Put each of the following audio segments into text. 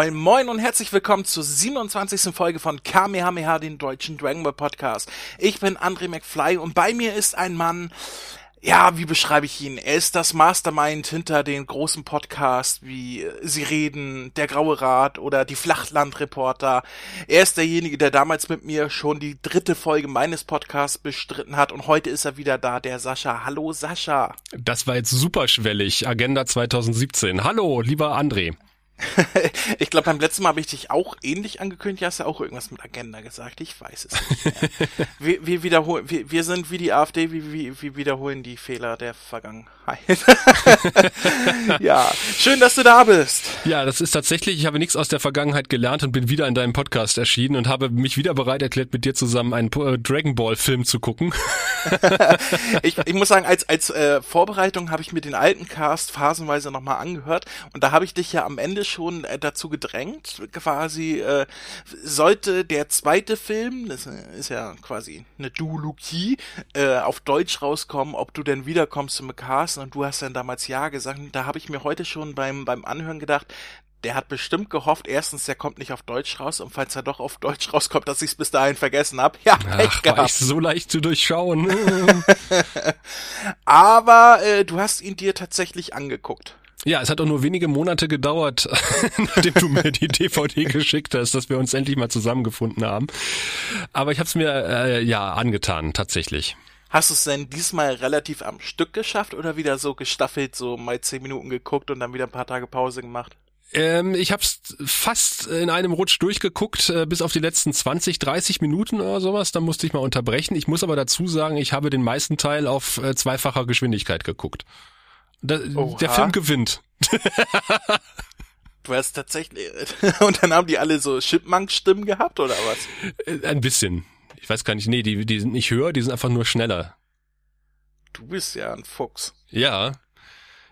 Moin Moin und herzlich willkommen zur 27. Folge von Kamehameha, den deutschen Dragon Ball Podcast. Ich bin André McFly und bei mir ist ein Mann, ja, wie beschreibe ich ihn? Er ist das Mastermind hinter den großen Podcasts wie Sie reden, Der Graue Rat oder die Flachlandreporter. Er ist derjenige, der damals mit mir schon die dritte Folge meines Podcasts bestritten hat und heute ist er wieder da, der Sascha. Hallo Sascha. Das war jetzt superschwellig. Agenda 2017. Hallo, lieber André. ich glaube, beim letzten Mal habe ich dich auch ähnlich angekündigt. Hast du auch irgendwas mit Agenda gesagt? Ich weiß es nicht mehr. wir, wir, wiederholen, wir, wir sind wie die AfD, wir, wir, wir wiederholen die Fehler der Vergangenheit. ja, schön, dass du da bist. Ja, das ist tatsächlich, ich habe nichts aus der Vergangenheit gelernt und bin wieder in deinem Podcast erschienen und habe mich wieder bereit erklärt, mit dir zusammen einen äh, Dragon Ball Film zu gucken. ich, ich muss sagen, als, als äh, Vorbereitung habe ich mir den alten Cast phasenweise nochmal angehört und da habe ich dich ja am Ende schon äh, dazu gedrängt, quasi äh, sollte der zweite Film, das ist ja quasi eine Duologie, äh, auf Deutsch rauskommen, ob du denn wiederkommst zum Cast und du hast dann damals ja gesagt, da habe ich mir heute schon beim, beim Anhören gedacht, der hat bestimmt gehofft, erstens, der kommt nicht auf Deutsch raus und falls er doch auf Deutsch rauskommt, dass ich es bis dahin vergessen habe. Ja, Ach, war ich so leicht zu durchschauen. Aber äh, du hast ihn dir tatsächlich angeguckt. Ja, es hat auch nur wenige Monate gedauert, nachdem du mir die DVD geschickt hast, dass wir uns endlich mal zusammengefunden haben. Aber ich habe es mir äh, ja angetan, tatsächlich. Hast du es denn diesmal relativ am Stück geschafft oder wieder so gestaffelt, so mal zehn Minuten geguckt und dann wieder ein paar Tage Pause gemacht? Ähm, ich habe es fast in einem Rutsch durchgeguckt, äh, bis auf die letzten 20, 30 Minuten oder sowas. Da musste ich mal unterbrechen. Ich muss aber dazu sagen, ich habe den meisten Teil auf äh, zweifacher Geschwindigkeit geguckt. Da, der Film gewinnt. du hast tatsächlich. Und dann haben die alle so Chipmunk-Stimmen gehabt, oder was? Äh, ein bisschen. Ich weiß gar nicht, nee, die, die sind nicht höher, die sind einfach nur schneller. Du bist ja ein Fuchs. Ja.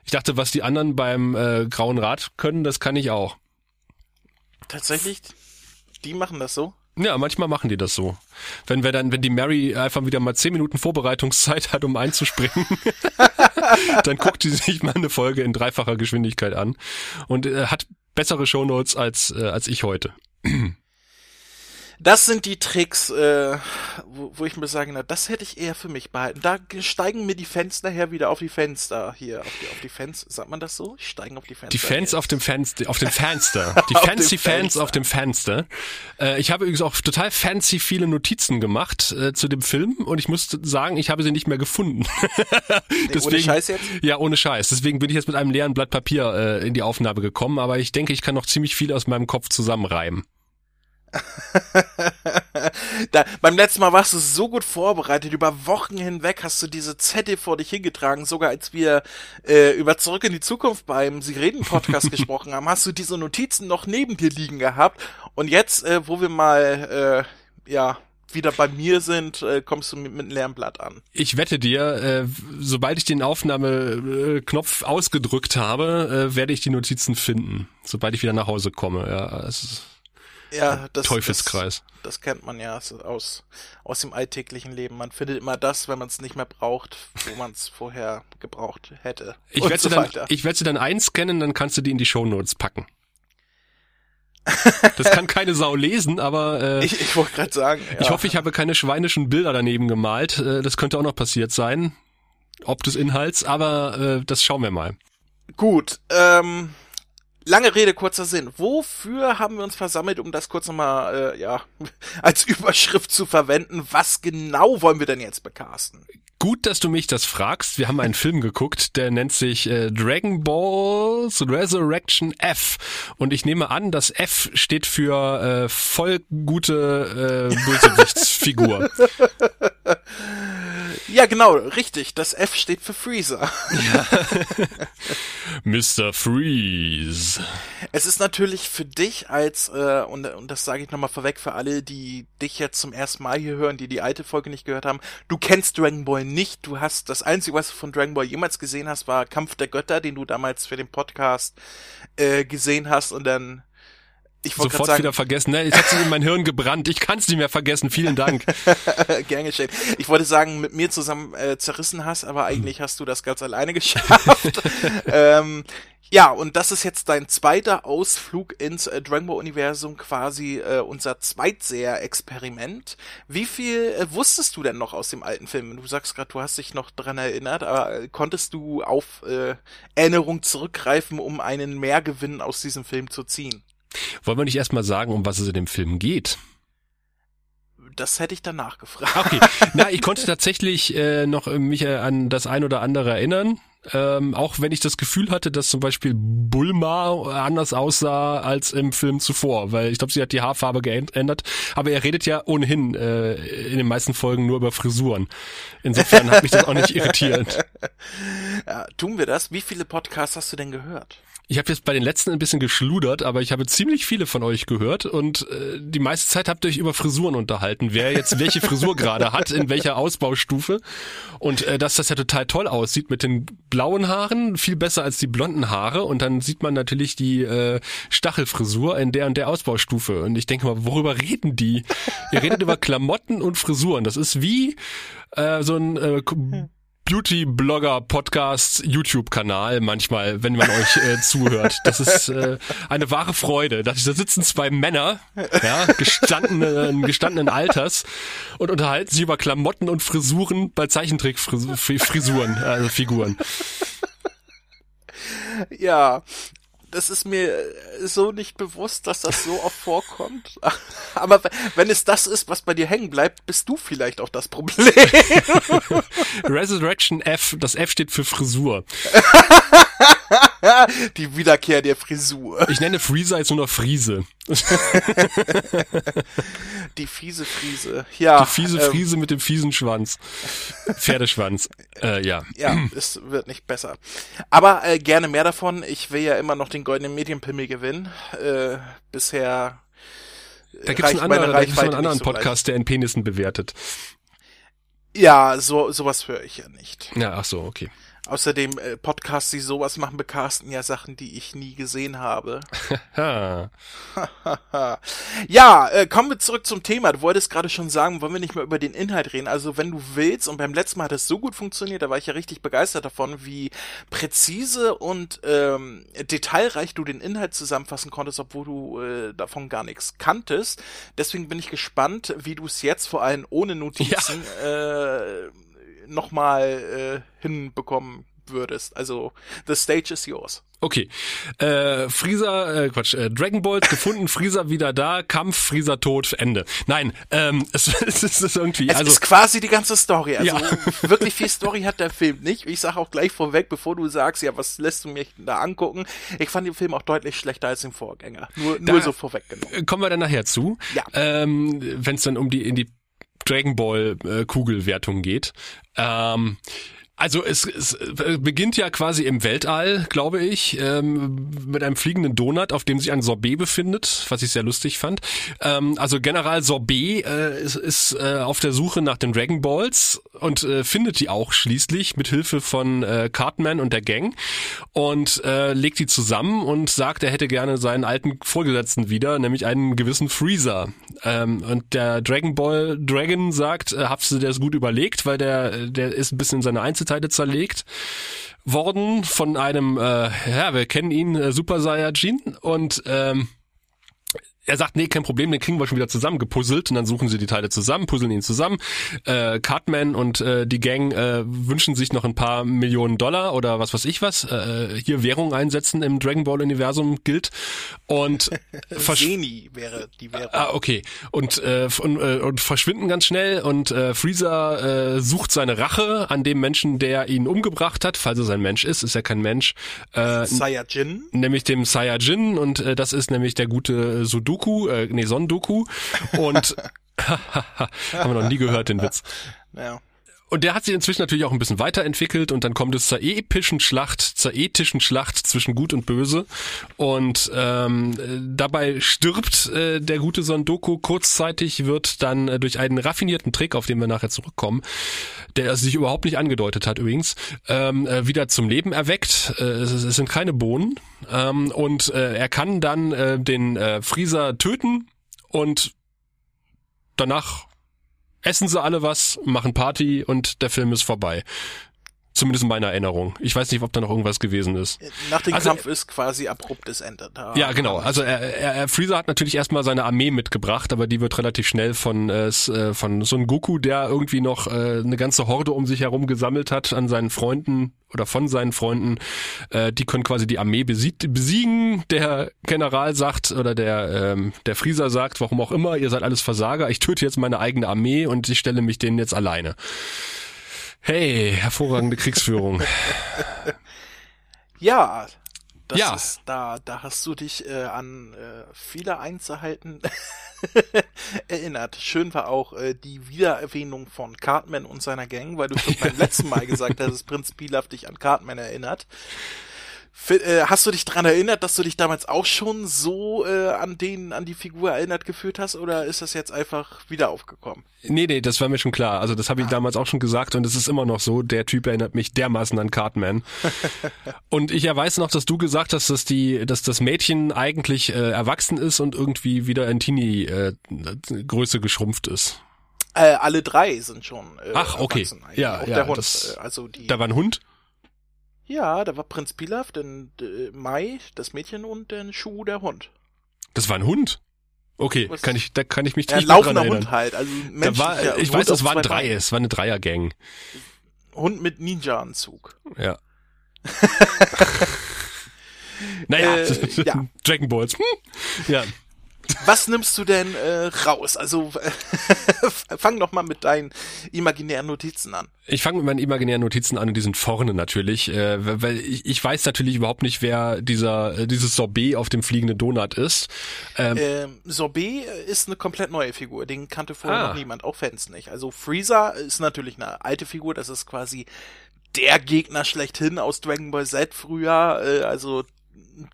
Ich dachte, was die anderen beim äh, Grauen Rad können, das kann ich auch. Tatsächlich? Die machen das so? Ja, manchmal machen die das so. Wenn wir dann, wenn die Mary einfach wieder mal zehn Minuten Vorbereitungszeit hat, um einzuspringen, dann guckt sie sich mal eine Folge in dreifacher Geschwindigkeit an und äh, hat bessere Shownotes als äh, als ich heute. Das sind die Tricks, äh, wo, wo ich mir sage, na, das hätte ich eher für mich behalten. Da steigen mir die Fans nachher wieder auf die Fenster hier, auf die, auf die Fans, sagt man das so? Steigen auf die Fenster. Die Fans auf dem Fenster, auf dem Fenster. Die fancy Fans auf dem Fenster. Äh, ich habe übrigens auch total fancy viele Notizen gemacht äh, zu dem Film und ich muss sagen, ich habe sie nicht mehr gefunden. nee, Deswegen, ohne Scheiß jetzt? Ja, ohne Scheiß. Deswegen bin ich jetzt mit einem leeren Blatt Papier äh, in die Aufnahme gekommen, aber ich denke, ich kann noch ziemlich viel aus meinem Kopf zusammenreimen. da, beim letzten Mal warst du so gut vorbereitet. Über Wochen hinweg hast du diese Zettel vor dich hingetragen. Sogar als wir äh, über Zurück in die Zukunft beim Sie reden Podcast gesprochen haben, hast du diese Notizen noch neben dir liegen gehabt. Und jetzt, äh, wo wir mal, äh, ja, wieder bei mir sind, äh, kommst du mit, mit einem leeren Blatt an. Ich wette dir, äh, sobald ich den Aufnahmeknopf ausgedrückt habe, äh, werde ich die Notizen finden, sobald ich wieder nach Hause komme. Ja, es ist ja, das, Teufelskreis. Das, das kennt man ja aus, aus dem alltäglichen Leben. Man findet immer das, wenn man es nicht mehr braucht, wo man es vorher gebraucht hätte. Ich werde so dann, ich werde sie dann einscannen, dann kannst du die in die Shownotes packen. Das kann keine Sau lesen, aber äh, ich, ich wollte gerade sagen. Ja. Ich hoffe, ich habe keine schweinischen Bilder daneben gemalt. Äh, das könnte auch noch passiert sein, ob des Inhalts, aber äh, das schauen wir mal. Gut, ähm, lange Rede, kurzer Sinn. Wofür haben wir uns versammelt, um das kurz nochmal, äh, ja, als Überschrift zu verwenden? Was genau wollen wir denn jetzt bekasten? Gut, dass du mich das fragst. Wir haben einen Film geguckt, der nennt sich äh, Dragon Balls Resurrection F. Und ich nehme an, das F steht für äh, voll gute äh, Bösewichtsfigur. Ja, genau, richtig. Das F steht für Freezer. Ja. Mr. Freeze. Es ist natürlich für dich als, äh, und, und das sage ich nochmal vorweg für alle, die dich jetzt zum ersten Mal hier hören, die die alte Folge nicht gehört haben, du kennst Dragon Ball nicht. Du hast, das Einzige, was du von Dragon Ball jemals gesehen hast, war Kampf der Götter, den du damals für den Podcast äh, gesehen hast und dann ich sofort sagen, wieder vergessen. Ne? Jetzt hat sich in mein Hirn gebrannt. Ich kann es nicht mehr vergessen. Vielen Dank. Gern geschehen. Ich wollte sagen, mit mir zusammen äh, zerrissen hast, aber eigentlich hast du das ganz alleine geschafft. ähm, ja, und das ist jetzt dein zweiter Ausflug ins äh, Dragon Ball Universum, quasi äh, unser Zweitseher-Experiment. Wie viel äh, wusstest du denn noch aus dem alten Film? Du sagst gerade, du hast dich noch dran erinnert, aber äh, konntest du auf äh, Erinnerung zurückgreifen, um einen Mehrgewinn aus diesem Film zu ziehen? Wollen wir nicht erstmal sagen, um was es in dem Film geht? Das hätte ich danach gefragt. Okay. Na, ich konnte tatsächlich äh, noch mich äh, an das ein oder andere erinnern. Ähm, auch wenn ich das Gefühl hatte, dass zum Beispiel Bulma anders aussah als im Film zuvor, weil ich glaube, sie hat die Haarfarbe geändert. Aber er redet ja ohnehin äh, in den meisten Folgen nur über Frisuren. Insofern hat mich das auch nicht irritiert. Ja, tun wir das? Wie viele Podcasts hast du denn gehört? Ich habe jetzt bei den letzten ein bisschen geschludert, aber ich habe ziemlich viele von euch gehört und äh, die meiste Zeit habt ihr euch über Frisuren unterhalten, wer jetzt welche Frisur gerade hat, in welcher Ausbaustufe. Und äh, dass das ja total toll aussieht mit den blauen Haaren, viel besser als die blonden Haare. Und dann sieht man natürlich die äh, Stachelfrisur in der und der Ausbaustufe. Und ich denke mal, worüber reden die? Ihr redet über Klamotten und Frisuren, das ist wie äh, so ein äh, Beauty-Blogger-Podcast YouTube-Kanal manchmal, wenn man euch äh, zuhört. Das ist äh, eine wahre Freude. Da sitzen zwei Männer, ja, gestandenen, gestandenen Alters und unterhalten sich über Klamotten und Frisuren bei Zeichentrickfrisuren, also Figuren. Ja, das ist mir so nicht bewusst, dass das so oft vorkommt. Aber wenn es das ist, was bei dir hängen bleibt, bist du vielleicht auch das Problem. Resurrection F, das F steht für Frisur. Die Wiederkehr der Frisur. Ich nenne Freezer jetzt nur noch Friese. Die fiese Friese. Ja. Die fiese ähm, Friese mit dem fiesen Schwanz. Pferdeschwanz. Äh, ja. Ja, es wird nicht besser. Aber äh, gerne mehr davon. Ich will ja immer noch den goldenen Medienpimmel gewinnen. Äh, bisher da gibt es einen, andere, da gibt's einen anderen so Podcast, der in Penissen bewertet. Ja, so sowas höre ich ja nicht. Ja, ach so, okay. Außerdem äh, Podcasts, die sowas machen, bekasten ja Sachen, die ich nie gesehen habe. ja, äh, kommen wir zurück zum Thema. Du wolltest gerade schon sagen, wollen wir nicht mehr über den Inhalt reden. Also wenn du willst, und beim letzten Mal hat es so gut funktioniert, da war ich ja richtig begeistert davon, wie präzise und ähm, detailreich du den Inhalt zusammenfassen konntest, obwohl du äh, davon gar nichts kanntest. Deswegen bin ich gespannt, wie du es jetzt vor allem ohne Notizen ja. äh, nochmal äh, hinbekommen würdest. Also, the stage is yours. Okay. Äh, Freezer, äh, Quatsch, äh, Dragon Balls gefunden, Freezer wieder da, Kampf, Freezer tot, Ende. Nein, ähm, es, es ist irgendwie. Es also, ist quasi die ganze Story. Also ja. wirklich viel Story hat der Film nicht. Ich sage auch gleich vorweg, bevor du sagst, ja, was lässt du mich da angucken? Ich fand den Film auch deutlich schlechter als den Vorgänger. Nur, da nur so vorweggenommen. Kommen wir dann nachher zu. Ja. Ähm, Wenn es dann um die in die Dragon Ball äh, Kugelwertung geht. Ähm, also es, es beginnt ja quasi im Weltall, glaube ich, ähm, mit einem fliegenden Donut, auf dem sich ein Sorbet befindet, was ich sehr lustig fand. Ähm, also General Sorbet äh, ist, ist äh, auf der Suche nach den Dragon Balls und äh, findet die auch schließlich mit Hilfe von äh, Cartman und der Gang und äh, legt die zusammen und sagt, er hätte gerne seinen alten Vorgesetzten wieder, nämlich einen gewissen Freezer. Ähm, und der Dragon Ball Dragon sagt, äh, hab's dir das gut überlegt, weil der der ist ein bisschen in seine Einzelteile Einzelteile zerlegt worden von einem, äh, ja, wir kennen ihn, äh, Super Saiyajin und ähm, er sagt, nee, kein Problem, den kriegen wir schon wieder zusammen gepuzzelt und dann suchen sie die Teile zusammen, puzzeln ihn zusammen. Äh, Cartman und äh, die Gang äh, wünschen sich noch ein paar Millionen Dollar oder was weiß ich was, äh, hier Währung einsetzen im Dragon Ball Universum gilt und Genie wäre die Währung. Ah, okay. Und, äh, und, äh, und verschwinden ganz schnell und äh, Freezer äh, sucht seine Rache an dem Menschen, der ihn umgebracht hat, falls es ein Mensch ist, ist er kein Mensch. Äh, Saiyajin. Nämlich dem Saiyajin und äh, das ist nämlich der gute Sudoku Doku, äh, nee, Son Doku und haben wir noch nie gehört, den Witz. Ja. Und der hat sich inzwischen natürlich auch ein bisschen weiterentwickelt und dann kommt es zur epischen Schlacht, zur ethischen Schlacht zwischen Gut und Böse. Und ähm, dabei stirbt äh, der gute Son Doku. Kurzzeitig, wird dann äh, durch einen raffinierten Trick, auf den wir nachher zurückkommen, der sich überhaupt nicht angedeutet hat übrigens, ähm, äh, wieder zum Leben erweckt. Äh, es, es sind keine Bohnen. Ähm, und äh, er kann dann äh, den äh, Frieser töten und danach essen sie alle was, machen Party und der Film ist vorbei. Zumindest in meiner Erinnerung. Ich weiß nicht, ob da noch irgendwas gewesen ist. Nach dem Also, Kampf ist quasi abruptes Ende da. Ja, genau. Also er, er, er Freezer hat natürlich erstmal seine Armee mitgebracht, aber die wird relativ schnell von äh, äh, von Son Goku, der irgendwie noch äh, eine ganze Horde um sich herum gesammelt hat an seinen Freunden oder von seinen Freunden, äh, die können quasi die Armee besiegt, besiegen. Der General sagt oder der ähm, der Freezer sagt, warum auch immer, ihr seid alles Versager. Ich töte jetzt meine eigene Armee und ich stelle mich denen jetzt alleine. Hey, hervorragende Kriegsführung. Ja, das Ja. ist da, da hast du dich äh, an äh, viele Einzelheiten erinnert. Schön war auch äh, die Wiedererwähnung von Cartman und seiner Gang, weil du schon beim letzten Mal gesagt hast, dass Prinz Pilaf dich an Cartman erinnert. Äh, Hast du dich dran erinnert, dass du dich damals auch schon so äh, an den, an die Figur erinnert gefühlt hast, oder ist das jetzt einfach wieder aufgekommen? Nee, nee, das war mir schon klar. Also das habe ich damals auch schon gesagt und es ist immer noch so. Der Typ erinnert mich dermaßen an Cartman. und ich weiß noch, dass du gesagt hast, dass die, dass das Mädchen eigentlich äh, erwachsen ist und irgendwie wieder in Teenie-Größe geschrumpft ist. Äh, alle drei sind schon. Äh, Ach, okay. Ja, auch ja, der Hund. das- äh, also die. Da war ein Hund. Ja, da war Prinz Pilaf, dann äh, Mai, das Mädchen und dann Schuh, der Hund. Das war ein Hund. Okay, Was- kann ich, da kann ich mich Ja, nicht dran laufender erinnern. Hund halt, also Da menschlicher war, ich Hund weiß, es waren drei. Es war eine Dreiergang. Hund mit Ninja-Anzug. Ja. naja, Äh, ja. Dragon Balls. Hm. Ja. Was nimmst du denn äh, raus? Also fang doch mal mit deinen imaginären Notizen an. Ich fange mit meinen imaginären Notizen an und die sind vorne natürlich, äh, weil ich, ich weiß natürlich überhaupt nicht, wer dieser äh, dieses Sorbet auf dem fliegenden Donut ist. Ähm, Ähm, Sorbet ist eine komplett neue Figur, den kannte vorher Ah. noch niemand, auch Fans nicht. Also Freezer ist natürlich eine alte Figur, das ist quasi der Gegner schlechthin aus Dragon Ball Z früher, äh, also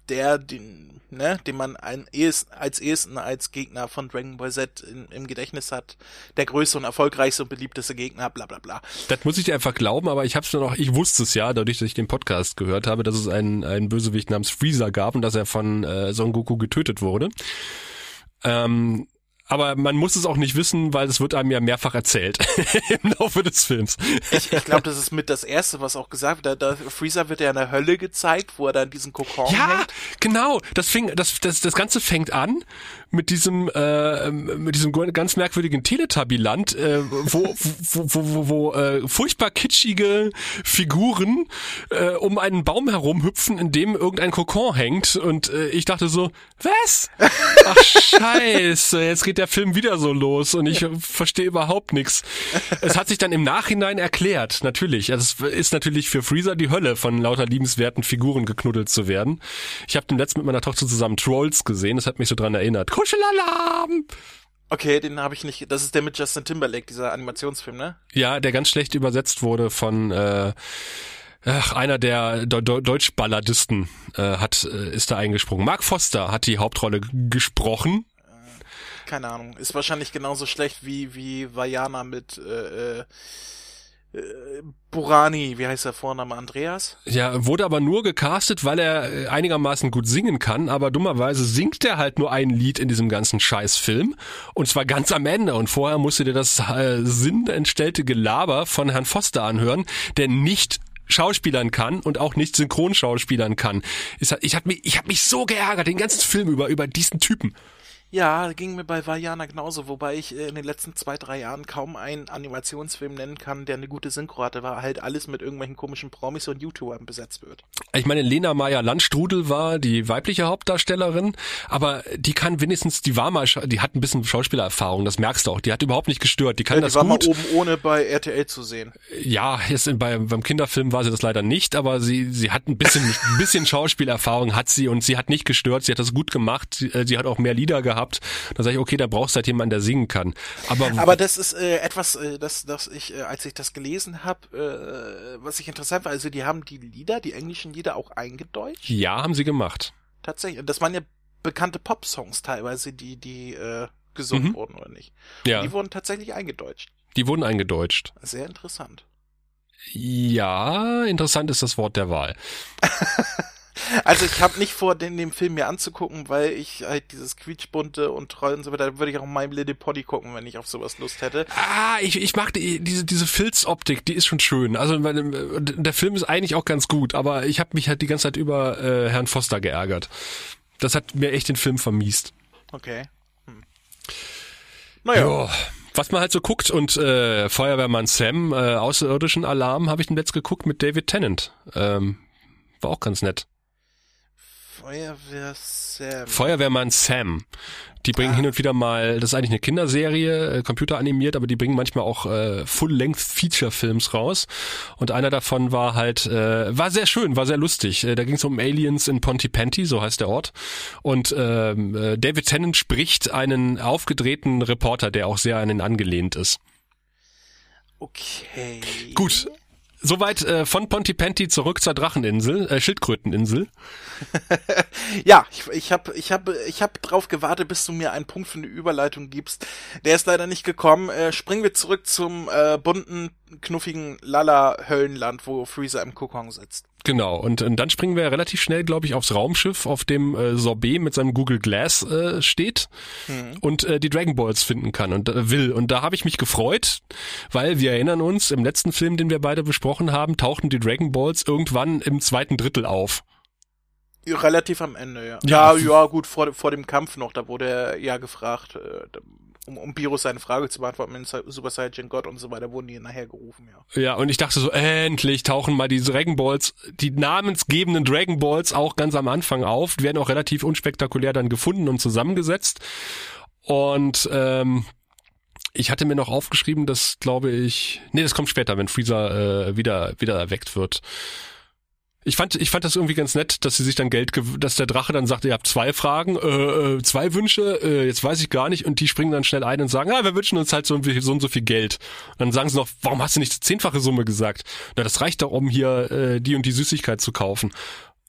der, den, ne, den man ein, als ehesten als Gegner von Dragon Ball Z in, im Gedächtnis hat, der größte und erfolgreichste und beliebteste Gegner, bla bla bla. das muss ich einfach glauben, aber ich habe es nur noch, ich wusste es ja, dadurch, dass ich den Podcast gehört habe, dass es einen, einen Bösewicht namens Freezer gab und dass er von äh, Son Goku getötet wurde. Ähm, aber man muss es auch nicht wissen, weil es wird einem ja mehrfach erzählt im Laufe des Films. Ich, ich glaube, das ist mit das erste, was auch gesagt wird. Da, da Freezer wird ja in der Hölle gezeigt, wo er dann diesen Kokon Ja, hängt. genau. Das fing, das, das, das Ganze fängt an mit diesem, äh, mit diesem ganz merkwürdigen Teletubbyland, äh, wo, wo, wo, wo, wo äh, furchtbar kitschige Figuren äh, um einen Baum herumhüpfen, in dem irgendein Kokon hängt. Und äh, ich dachte so, was? Ach scheiße, jetzt geht der Film wieder so los und ich verstehe überhaupt nichts. Es hat sich dann im Nachhinein erklärt, natürlich. Also es ist natürlich für Freezer die Hölle, von lauter liebenswerten Figuren geknuddelt zu werden. Ich habe den letzten mit meiner Tochter zusammen Trolls gesehen, das hat mich so dran erinnert. Kuschelalarm! Okay, den habe ich nicht. Das ist der mit Justin Timberlake, dieser Animationsfilm, ne? Ja, der ganz schlecht übersetzt wurde von äh, ach, einer der De De Deutschballadisten äh, hat äh, ist da eingesprungen. Mark Foster hat die Hauptrolle gesprochen. Keine Ahnung. Ist wahrscheinlich genauso schlecht wie wie Vajana mit äh, äh, äh, Burani. Wie heißt der Vorname? Andreas? Ja, wurde aber nur gecastet, weil er äh, einigermaßen gut singen kann, aber dummerweise singt er halt nur ein Lied in diesem ganzen Scheißfilm und zwar ganz am Ende und vorher musst du dir das äh, sinnentstellte Gelaber von Herrn Foster anhören, der nicht Schauspielern kann und auch nicht Synchronschauspielern kann. Ich habe mich, ich hab mich so geärgert, den ganzen Film über, über diesen Typen. Ja, ging mir bei Vajana genauso, wobei ich äh, in den letzten zwei, drei Jahren kaum einen Animationsfilm nennen kann, der eine gute Synchro hatte, weil halt alles mit irgendwelchen komischen Promis und YouTubern besetzt wird. Ich meine, Lena Meyer-Landstrudel war die weibliche Hauptdarstellerin, aber die kann wenigstens, die war mal, die hat ein bisschen Schauspielererfahrung, das merkst du auch. Die hat überhaupt nicht gestört, die kann Ja, das die war gut. mal oben ohne bei RTL zu sehen. Ja, jetzt bei, beim Kinderfilm war sie das leider nicht, aber sie, sie hat ein bisschen, ein bisschen Schauspielerfahrung hat sie und sie hat nicht gestört, sie hat das gut gemacht, sie, äh, sie hat auch mehr Lieder gehabt gehabt. Da sage ich, okay, da brauchst du halt jemanden, der singen kann. Aber, Aber das ist äh, etwas, äh, das, das ich, äh, als ich das gelesen habe, äh, was ich interessant war, also die haben die Lieder, die englischen Lieder auch eingedeutscht. ja, haben sie gemacht. Tatsächlich. Und Das waren ja bekannte Pop-Songs teilweise, die, die äh, gesungen Mhm. wurden, oder nicht? Ja, Die wurden tatsächlich eingedeutscht. die wurden eingedeutscht. Sehr interessant. Ja, interessant ist das Wort der Wahl. Also ich habe nicht vor, den, den Film mir anzugucken, weil ich halt dieses quietschbunte und treu und so weiter, da würde ich auch My Little Pony gucken, wenn ich auf sowas Lust hätte. Ah, ich, ich mag die, diese, diese Filzoptik, die ist schon schön. Also meine, der Film ist eigentlich auch ganz gut, aber ich habe mich halt die ganze Zeit über äh, Herrn Foster geärgert. Das hat mir echt den Film vermiest. Okay. Hm. Naja, Ja. Was man halt so guckt und äh, Feuerwehrmann Sam, äh, außerirdischen Alarm, habe ich den letzt geguckt mit David Tennant. Ähm, war auch ganz nett. Feuerwehr Sam. Feuerwehrmann Sam. Die bringen Ah. hin und wieder mal, das ist eigentlich eine Kinderserie, äh, computeranimiert, aber die bringen manchmal auch äh, Full-Length-Feature-Films raus. Und einer davon war halt, äh, war sehr schön, war sehr lustig. Äh, da ging es um Aliens in Pontypandy, so heißt der Ort. Und ähm, äh, David Tennant spricht einen aufgedrehten Reporter, der auch sehr an ihn angelehnt ist. Okay. Gut. Soweit äh, von Pontypandy zurück zur Dracheninsel, äh, Schildkröteninsel. Ja, ich, ich habe ich hab, ich hab drauf gewartet, bis du mir einen Punkt für eine Überleitung gibst. Der ist leider nicht gekommen. Äh, springen wir zurück zum äh, bunten, knuffigen Lala-Höllenland, wo Freezer im Kokon sitzt. Genau, und, und dann springen wir relativ schnell, glaube ich, aufs Raumschiff, auf dem äh, Sorbet mit seinem Google Glass äh, steht und äh, die Dragon Balls finden kann und äh, will. Und da habe ich mich gefreut, weil wir erinnern uns, im letzten Film, den wir beide besprochen haben, tauchten die Dragon Balls irgendwann im zweiten Drittel auf. Relativ am Ende, ja. Ja. Ja, ja, gut, vor, vor dem Kampf noch, da wurde er ja gefragt, äh, um, um Virus seine Frage zu beantworten, in Super Saiyan God und so weiter, wurden die nachher gerufen, ja. Ja, und ich dachte so, endlich tauchen mal die Dragon Balls, die namensgebenden Dragon Balls auch ganz am Anfang auf, werden auch relativ unspektakulär dann gefunden und zusammengesetzt. Und ähm, ich hatte mir noch aufgeschrieben, dass glaube ich, nee, das kommt später, wenn Freezer äh, wieder wieder erweckt wird. Ich fand, ich fand das irgendwie ganz nett, dass sie sich dann Geld, dass der Drache dann sagt, ihr habt zwei Fragen, äh, äh, zwei Wünsche, äh, jetzt weiß ich gar nicht, und die springen dann schnell ein und sagen, ah, wir wünschen uns halt so, so und so viel Geld. Und dann sagen sie noch, warum hast du nicht die zehnfache Summe gesagt? Na, das reicht doch, um hier äh, die und die Süßigkeit zu kaufen.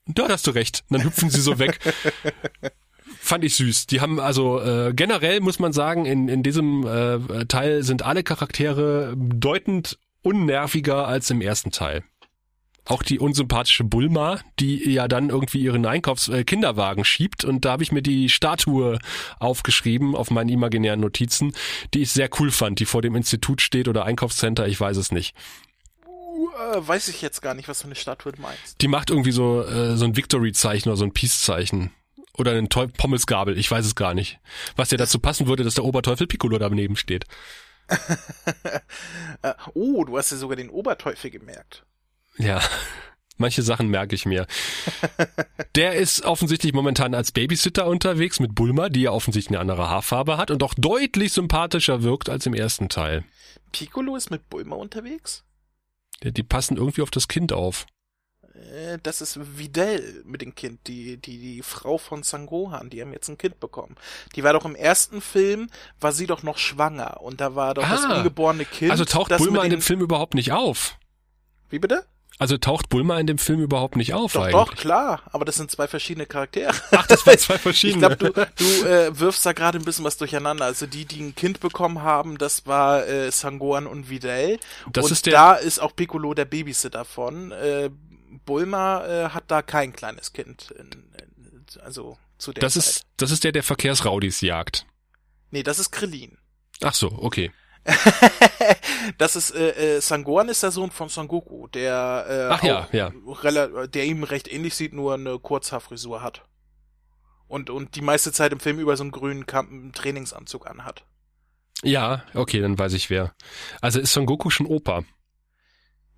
Und da hast du recht. Und dann hüpfen sie so weg. Fand ich süß. Die haben also äh, generell muss man sagen, in, in diesem äh, Teil sind alle Charaktere bedeutend unnerviger als im ersten Teil. Auch die unsympathische Bulma, die ja dann irgendwie ihren Einkaufs äh, Kinderwagen schiebt und da habe ich mir die Statue aufgeschrieben auf meinen imaginären Notizen, die ich sehr cool fand, die vor dem Institut steht oder Einkaufscenter, ich weiß es nicht. Uh, äh, weiß ich jetzt gar nicht, was für eine Statue du meinst. Die macht irgendwie so äh, so ein Victory-Zeichen oder so ein Peace-Zeichen oder einen Teu Pommelsgabel, ich weiß es gar nicht. Was dir dazu passen würde, dass der Oberteufel Piccolo daneben steht. Äh, oh, du hast ja sogar den Oberteufel gemerkt. Ja, manche Sachen merke ich mir. Der ist offensichtlich momentan als Babysitter unterwegs mit Bulma, die ja offensichtlich eine andere Haarfarbe hat und auch deutlich sympathischer wirkt als im ersten Teil. Piccolo ist mit Bulma unterwegs? Die, die passen irgendwie auf das Kind auf. Äh, Das ist Videl mit dem Kind, die, die, die Frau von Sangohan, die haben jetzt ein Kind bekommen. Die war doch im ersten Film, war sie doch noch schwanger und da war doch das Ah. ungeborene Kind. Also taucht das Bulma in dem Film überhaupt nicht auf. Wie bitte? Also taucht Bulma in dem Film überhaupt nicht auf Doch, eigentlich. doch, klar, aber das sind zwei verschiedene Charaktere. Ach, das waren zwei Ich verschiedene. glaube, du, du äh, wirfst da gerade ein bisschen was durcheinander. Also die, die ein Kind bekommen haben, das war äh, Sangohan und Videl. Das und ist der- da ist auch Piccolo der Babysitter von. Äh, Bulma äh, hat da kein kleines Kind. In, in, also zu der das Zeit. ist, das ist der, der Verkehrsraudis jagt. Nee, das ist Krillin. Ach so, okay. das ist äh, äh, Sangohan ist der Sohn von Son Goku, der äh, Ach ja, ja. der ihm recht ähnlich sieht, nur eine Kurzhaarfrisur hat. Und und die meiste Zeit im Film über so einen grünen Kamp einen Trainingsanzug anhat. Ja, okay, dann weiß ich wer. Also ist Son Goku schon Opa.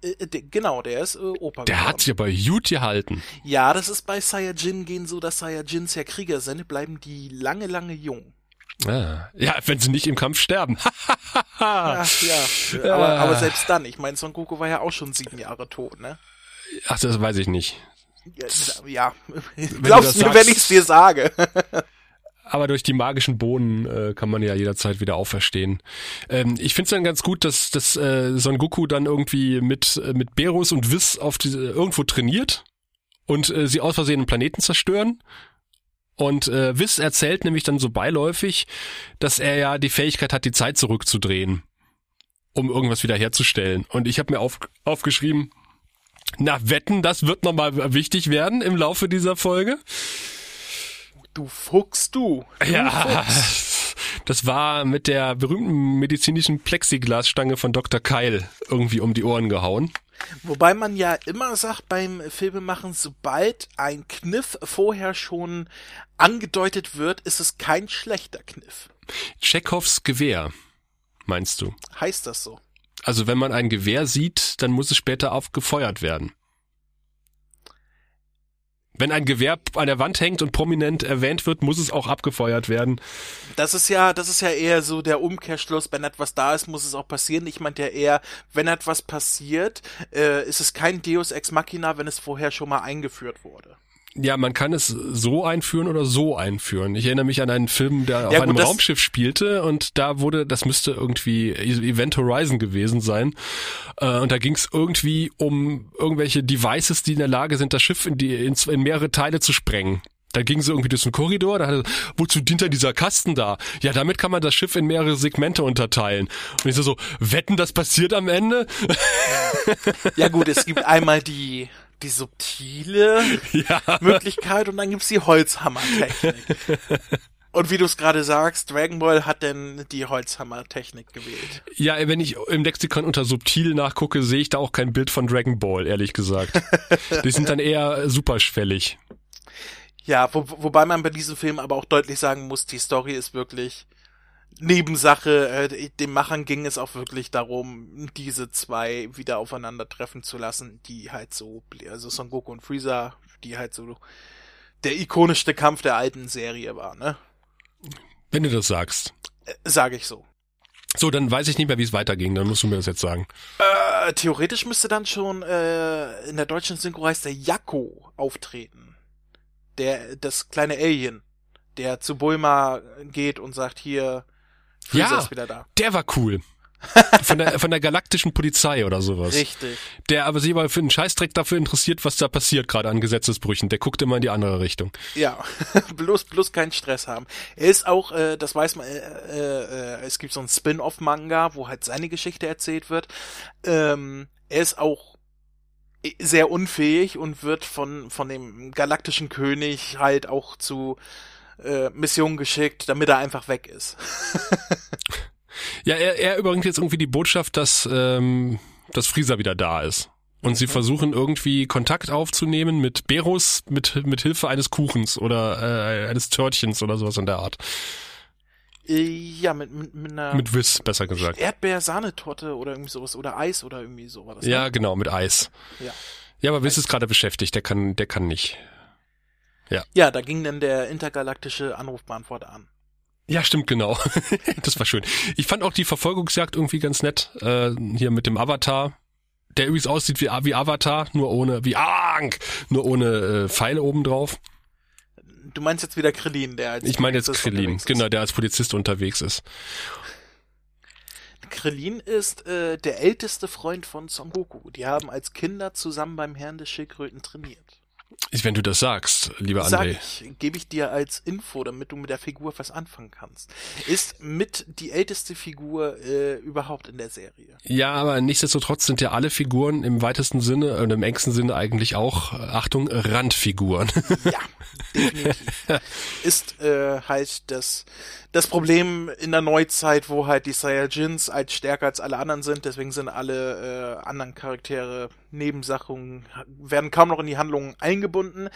Äh, de, genau, der ist äh, Opa Der geworden. hat sich aber gut gehalten. Ja, das ist bei Saiyajin gehen so, dass Saiyajins ja Krieger sind, bleiben die lange, lange jung. Ah. Ja, wenn sie nicht im Kampf sterben. Ja, äh, aber, aber selbst dann, ich meine, Son Goku war ja auch schon sieben Jahre tot, ne? Ach, das weiß ich nicht. Ja, ja. du glaubst das mir, wenn ich's dir sage. aber durch die magischen Bohnen äh, kann man ja jederzeit wieder auferstehen. Ähm, ich finde es dann ganz gut, dass, dass äh, Son Goku dann irgendwie mit, äh, mit Berus und Wiss auf diese, irgendwo trainiert und äh, sie aus Versehen einen Planeten zerstören. Und äh, Wiss erzählt nämlich dann so beiläufig, dass er ja die Fähigkeit hat, die Zeit zurückzudrehen, um irgendwas wiederherzustellen. Und ich habe mir auf, aufgeschrieben, na wetten, das wird nochmal wichtig werden im Laufe dieser Folge. Du Fuchs, du. du ja. Fuchs. Das war mit der berühmten medizinischen Plexiglasstange von Dr. Keil irgendwie um die Ohren gehauen. Wobei man ja immer sagt beim Filmemachen, sobald ein Kniff vorher schon angedeutet wird, ist es kein schlechter Kniff. Tschechows Gewehr, meinst du? Heißt das so? Also wenn man ein Gewehr sieht, dann muss es später aufgefeuert werden. Wenn ein Gewehr an der Wand hängt und prominent erwähnt wird, muss es auch abgefeuert werden. Das ist ja, das ist ja eher so der Umkehrschluss. Wenn etwas da ist, muss es auch passieren. Ich meinte ja eher, wenn etwas passiert, äh, ist es kein Deus Ex Machina, wenn es vorher schon mal eingeführt wurde. Ja, man kann es so einführen oder so einführen. Ich erinnere mich an einen Film, der ja, auf gut, einem Raumschiff spielte und da wurde, das müsste irgendwie Event Horizon gewesen sein. Äh, und da ging es irgendwie um irgendwelche Devices, die in der Lage sind, das Schiff in, die, in, in mehrere Teile zu sprengen. Da ging sie irgendwie durch den Korridor, da hatte, wozu dient da dieser Kasten da? Ja, damit kann man das Schiff in mehrere Segmente unterteilen. Und ich so, so wetten, das passiert am Ende? Ja gut, es gibt einmal die die subtile ja. Möglichkeit und dann gibt's die Holzhammer-Technik. Und wie du es gerade sagst, Dragon Ball hat denn die Holzhammer-Technik gewählt. Ja, wenn ich im Lexikon unter subtil nachgucke, sehe ich da auch kein Bild von Dragon Ball, ehrlich gesagt. die sind dann eher superschwellig. Ja, wo, wobei man bei diesem Film aber auch deutlich sagen muss, die Story ist wirklich Nebensache. Äh, dem Machern ging es auch wirklich darum, diese zwei wieder aufeinandertreffen zu lassen, die halt so, also Son Goku und Freezer, die halt so der ikonischste Kampf der alten Serie war, ne? Wenn du das sagst. Äh, sage ich so. So, dann weiß ich nicht mehr, wie es weiterging. Dann musst du mir das jetzt sagen. Äh, theoretisch müsste dann schon äh, in der deutschen Synchro heißt der Jakko auftreten. Der, das kleine Alien, der zu Bulma geht und sagt hier, Freezer ja, ist wieder da. Der war cool. von der von der galaktischen Polizei oder sowas. Richtig. Der aber sich aber für einen Scheißdreck dafür interessiert, was da passiert gerade an Gesetzesbrüchen. Der guckt immer in die andere Richtung. Ja, bloß bloß keinen Stress haben. Er ist auch, äh, das weiß man, äh, äh, es gibt so ein Spin-off-Manga, wo halt seine Geschichte erzählt wird. Ähm, er ist auch sehr unfähig und wird von von dem galaktischen König halt auch zu äh, Mission geschickt, damit er einfach weg ist. ja, er, er übrigens jetzt irgendwie die Botschaft, dass, ähm, dass Freezer wieder da ist. Und sie mhm. versuchen irgendwie Kontakt aufzunehmen mit Berus mit, mit Hilfe eines Kuchens oder äh, eines Törtchens oder sowas in der Art. Äh, ja, mit, mit, mit einer. Mit Wiss, besser gesagt. Erdbeer-Sahnetorte oder irgendwie sowas. Oder Eis oder irgendwie sowas. Ne? Ja, genau, mit Eis. Ja. Ja, aber Wiss ist gerade beschäftigt, der kann, der kann nicht. Ja. Ja, da ging dann der intergalaktische Anrufbeantworter an. Ja, stimmt, genau. das war schön. Ich fand auch die Verfolgungsjagd irgendwie ganz nett, äh, hier mit dem Avatar, der übrigens aussieht wie, wie Avatar, nur ohne, wie Ank, nur ohne äh, Pfeile oben drauf. Du meinst jetzt wieder Krillin, der als Ich meine jetzt Krillin, genau, der als Polizist unterwegs ist. Krillin ist äh, der älteste Freund von Son Goku. Die haben als Kinder zusammen beim Herrn des Schildkröten trainiert. Wenn du das sagst, lieber André. Sag ich, gebe ich dir als Info, damit du mit der Figur was anfangen kannst. Ist mit die älteste Figur äh, überhaupt in der Serie. Ja, aber nichtsdestotrotz sind ja alle Figuren im weitesten Sinne und im engsten Sinne eigentlich auch, Achtung, Randfiguren. Ja, definitiv. Ist äh, halt das das Problem in der Neuzeit, wo halt die Saiyajins als stärker als alle anderen sind, deswegen sind alle äh, anderen Charaktere Nebensachen, werden kaum noch in die Handlungen eingebunden.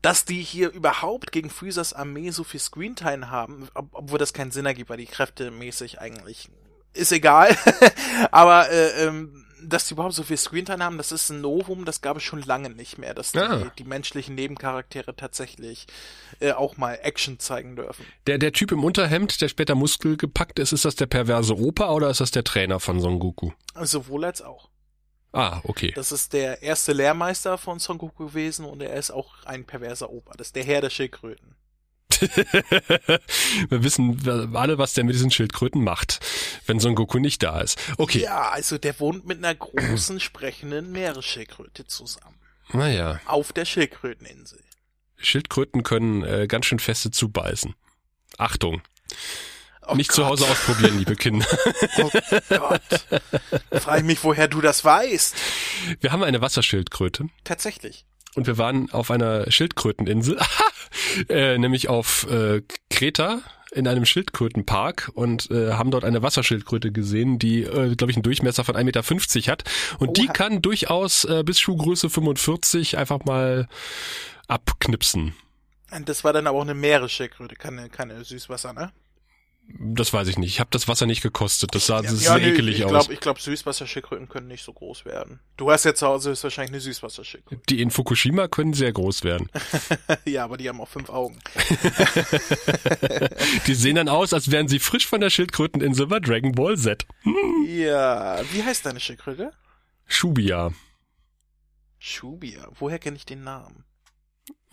Dass die hier überhaupt gegen Freezers Armee so viel Screentime haben, ob, obwohl das keinen Sinn ergibt, weil die Kräfte mäßig eigentlich ist egal. Aber äh, ähm, dass die überhaupt so viel Screentime haben, das ist ein Novum, das gab es schon lange nicht mehr, dass die, ja. die menschlichen Nebencharaktere tatsächlich äh, auch mal Action zeigen dürfen. Der, der Typ im Unterhemd, der später muskelgepackt ist, ist das der perverse Opa oder ist das der Trainer von Son Goku? Sowohl als auch. Ah, okay. Das ist der erste Lehrmeister von Son Goku gewesen und er ist auch ein perverser Opa. Das ist der Herr der Schildkröten. Wir wissen alle, was der mit diesen Schildkröten macht, wenn Son Goku nicht da ist. Okay. Ja, also der wohnt mit einer großen sprechenden Meeresschildkröte zusammen. Naja. Auf der Schildkröteninsel. Schildkröten können äh, ganz schön feste zubeißen. Achtung. Oh nicht Gott. zu Hause ausprobieren, liebe Kinder. Oh Gott. Frage ich mich, woher du das weißt. Wir haben eine Wasserschildkröte Tatsächlich. und wir waren auf einer Schildkröteninsel, äh, nämlich auf äh, Kreta in einem Schildkrötenpark und äh, haben dort eine Wasserschildkröte gesehen, die, äh, glaube ich, einen Durchmesser von 1,50 Meter hat. Und die Oha. kann durchaus äh, bis Schuhgröße 45 einfach mal abknipsen. Und das war dann aber auch eine Meeresschildkröte, keine, keine Süßwasser, ne? Das weiß ich nicht. Ich habe das Wasser nicht gekostet. Das sah Ja, sehr nee, ekelig ich aus. glaub, Ich glaube, Süßwasserschildkröten können nicht so groß werden. Du hast ja zu Hause höchstwahrscheinlich eine Süßwasserschildkröte. Die in Fukushima können sehr groß werden. ja, aber die haben auch fünf Augen. Die sehen dann aus, als wären sie frisch von der Schildkröteninsel bei Dragon Ball Z. Ja, wie heißt deine Schildkröte? Shubia. Shubia. Woher kenne ich den Namen?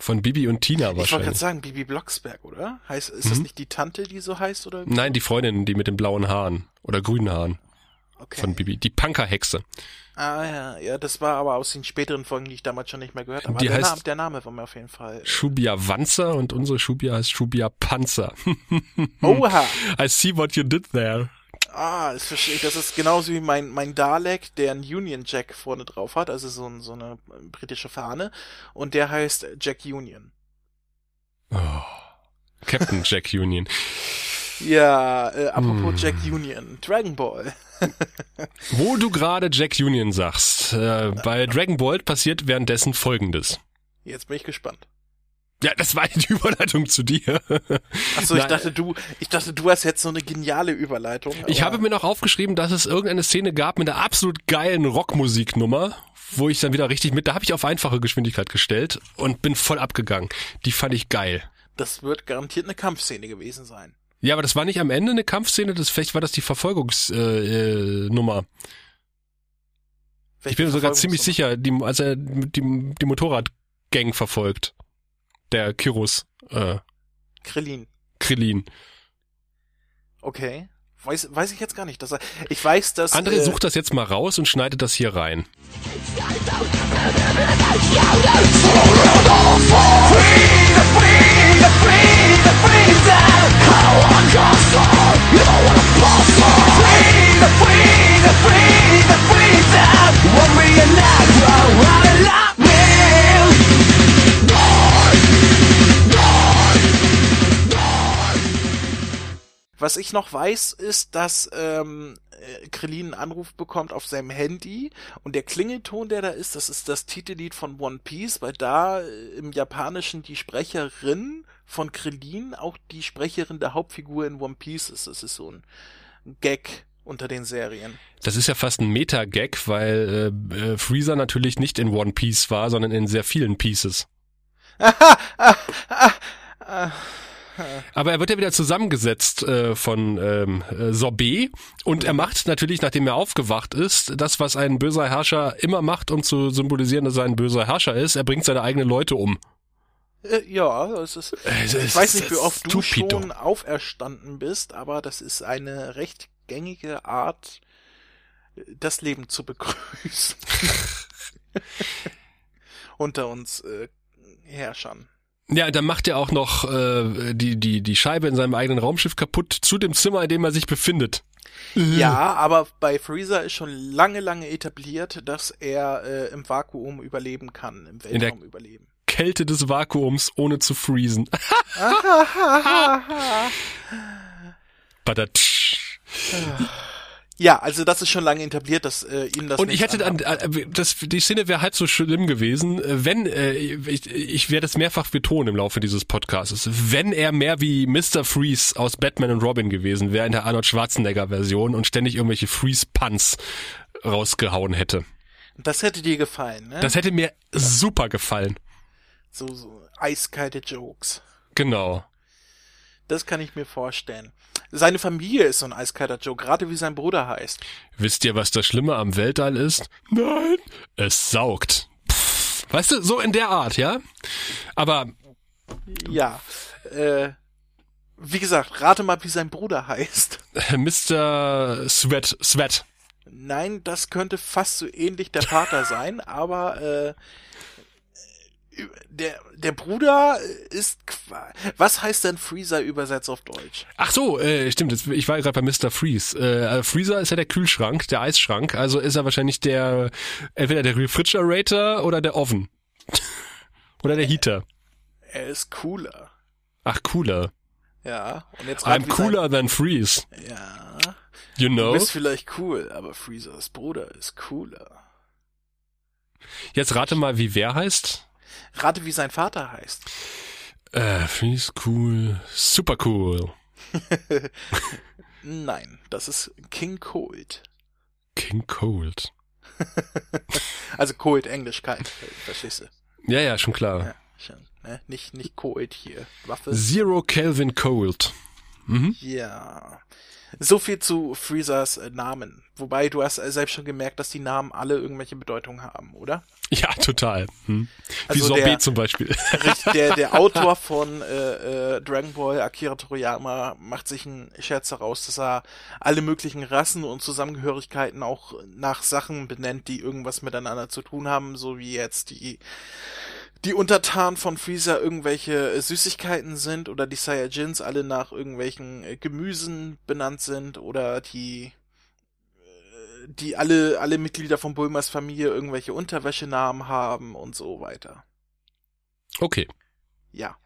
Von Bibi und Tina Ich wollte gerade wahrscheinlich. sagen, Bibi Blocksberg, oder? Heißt, ist das Mhm. nicht die Tante, die so heißt, oder? Nein, die Freundin, die mit den blauen Haaren oder grünen Haaren Okay. von Bibi. Die Punkerhexe. Ah ja, ja, das war aber aus den späteren Folgen, die ich damals schon nicht mehr gehört habe. Die Aber der, heißt- Name, der Name war mir auf jeden Fall. Shubia Wanzer und unsere Shubia heißt Shubia Panzer. Oha! I see what you did there. Ah, das verstehe ich. Das ist genauso wie mein, mein Dalek, der einen Union Jack vorne drauf hat, also so, ein, so eine britische Fahne. Und der heißt Jack Union. Oh. Captain Jack Union. Ja, äh, apropos Hm. Jack Union. Dragon Ball. Wo du gerade Jack Union sagst, äh, bei Dragon Ball passiert währenddessen folgendes. Jetzt bin ich gespannt. Ja, das war die Überleitung zu dir. Achso, ich dachte, du, ich dachte, du hast jetzt so eine geniale Überleitung. Ich habe mir noch aufgeschrieben, dass es irgendeine Szene gab mit einer absolut geilen Rockmusiknummer, wo ich dann wieder richtig mit, da habe ich auf einfache Geschwindigkeit gestellt und bin voll abgegangen. Die fand ich geil. Das wird garantiert eine Kampfszene gewesen sein. Ja, aber das war nicht am Ende eine Kampfszene, das vielleicht war das die Verfolgungsnummer. Äh, Nummer. Ich bin mir sogar ziemlich sicher, die, als er die, die Motorradgang verfolgt. Der Kyrus, äh, Krillin. Krillin. Okay. Weiß, weiß ich jetzt gar nicht. Dass er, ich weiß, dass. André äh, sucht das jetzt mal raus und schneidet das hier rein. Was ich noch weiß, ist, dass ähm, äh, Krillin einen Anruf bekommt auf seinem Handy und der Klingelton, der da ist, das ist das Titellied von One Piece, weil da äh, im Japanischen die Sprecherin von Krillin auch die Sprecherin der Hauptfigur in One Piece ist. Das ist so ein Gag unter den Serien. Das ist ja fast ein Meta-Gag, weil äh, äh, Freezer natürlich nicht in One Piece war, sondern in sehr vielen Pieces. Aber er wird ja wieder zusammengesetzt äh, von ähm, äh, Sorbet und er macht natürlich, nachdem er aufgewacht ist, das, was ein böser Herrscher immer macht, um zu symbolisieren, dass er ein böser Herrscher ist. Er bringt seine eigenen Leute um. Äh, ja, es ist. Es Ich ist- weiß nicht, wie es oft du stupido. schon auferstanden bist, aber das ist eine recht gängige Art, das Leben zu begrüßen. Unter uns äh, Herrschern. Ja, dann macht er auch noch äh, die, die, die Scheibe in seinem eigenen Raumschiff kaputt zu dem Zimmer, in dem er sich befindet. Ja, aber bei Freezer ist schon lange, lange etabliert, dass er äh, im Vakuum überleben kann, im In der- Weltraum überleben. Kälte des Vakuums, ohne zu freezen. Badatsch. Ja, also das ist schon lange etabliert, dass äh, ihm das Und ich hätte dann, anhaben äh, das, die Szene wäre halb so schlimm gewesen, äh, wenn, äh, ich, ich werde es mehrfach betonen im Laufe dieses Podcasts, wenn er mehr wie Mr. Freeze aus Batman und Robin gewesen wäre in der Arnold Schwarzenegger Version und ständig irgendwelche Freeze-Punts rausgehauen hätte. Das hätte dir gefallen, ne? Das hätte mir super gefallen. so, so eiskalte Jokes. Genau. Das kann ich mir vorstellen. Seine Familie ist so ein eiskalter Joke, gerade wie sein Bruder heißt. Wisst ihr, was das Schlimme am Weltall ist? Nein, es saugt. Pff, weißt du, so in der Art, ja? Aber Ja, äh, Wie gesagt, rate mal, wie sein Bruder heißt. Mr. Sweat, Sweat. Nein, das könnte fast so ähnlich der Vater sein, aber äh, der, der Bruder ist. Was heißt denn Freezer übersetzt auf Deutsch? Ach so, äh, stimmt. Ich war gerade bei Mr. Freeze. Äh, Freezer ist ja der Kühlschrank, der Eisschrank. Also ist er wahrscheinlich der entweder der Refrigerator oder der Oven. oder der Heater. Er ist cooler. Ach, cooler. Ja. Und jetzt I'm cooler than Freeze. Ja. You know? Du bist vielleicht cool, aber Freezers Bruder ist cooler. Jetzt rate mal, wie wer heißt? Rate, wie sein Vater heißt. Äh, Freeze cool. Super cool. Nein, das ist King Cold. King Cold. also Cold, Englisch kalt, verstehst du? Ja, ja, schon klar. Ja, schon, ne? Nicht, nicht Cold hier. Waffe. Zero Kelvin Cold. Mhm. Ja. So viel zu Freezers äh, Namen. Wobei du hast äh, selbst schon gemerkt, dass die Namen alle irgendwelche Bedeutung haben, oder? Ja, total. Hm. Wie also Sorbet der, zum Beispiel. Der, der Autor von äh, äh, Dragon Ball, Akira Toriyama, macht sich einen Scherz daraus, dass er alle möglichen Rassen und Zusammengehörigkeiten auch nach Sachen benennt, die irgendwas miteinander zu tun haben, so wie jetzt die die Untertanen von Freezer irgendwelche Süßigkeiten sind oder die Saiyajins alle nach irgendwelchen äh, Gemüsen benannt sind oder die äh, die alle alle Mitglieder von Bulmas Familie irgendwelche Unterwäschenamen haben und so weiter. Okay. Ja.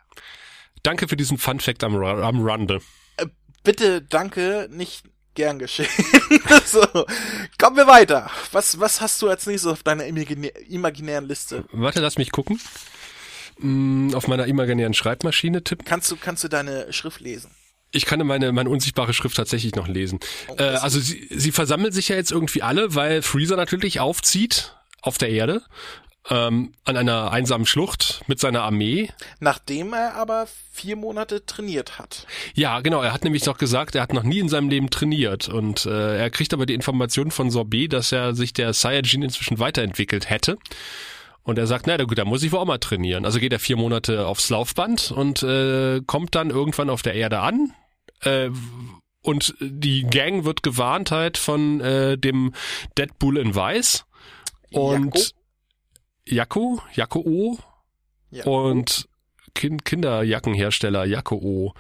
Danke für diesen Fun Fact am, am Rande. Äh, bitte, danke, nicht gern geschehen. so, kommen wir weiter. Was, was hast du als nächstes auf deiner imaginären Liste? Warte, lass mich gucken. Hm, auf meiner imaginären Schreibmaschine tippen. Kannst du, kannst du deine Schrift lesen? Ich kann meine, meine unsichtbare Schrift tatsächlich noch lesen. Oh, äh, also sie, sie versammeln sich ja jetzt irgendwie alle, weil Freezer natürlich aufzieht auf der Erde ähm, an einer einsamen Schlucht mit seiner Armee. Nachdem er aber vier Monate trainiert hat. Ja, genau. Er hat nämlich noch gesagt, er hat noch nie in seinem Leben trainiert und äh, er kriegt aber die Information von Sorbet, dass er sich der Saiyajin inzwischen weiterentwickelt hätte. Und er sagt, na gut, da muss ich wohl auch mal trainieren. Also geht er vier Monate aufs Laufband und äh, kommt dann irgendwann auf der Erde an. Äh, und die Gang wird gewarnt halt von äh, dem Deadpool in Weiß. Und Jakko, Jakko O ja. und kind Kinderjackenhersteller Jakko O.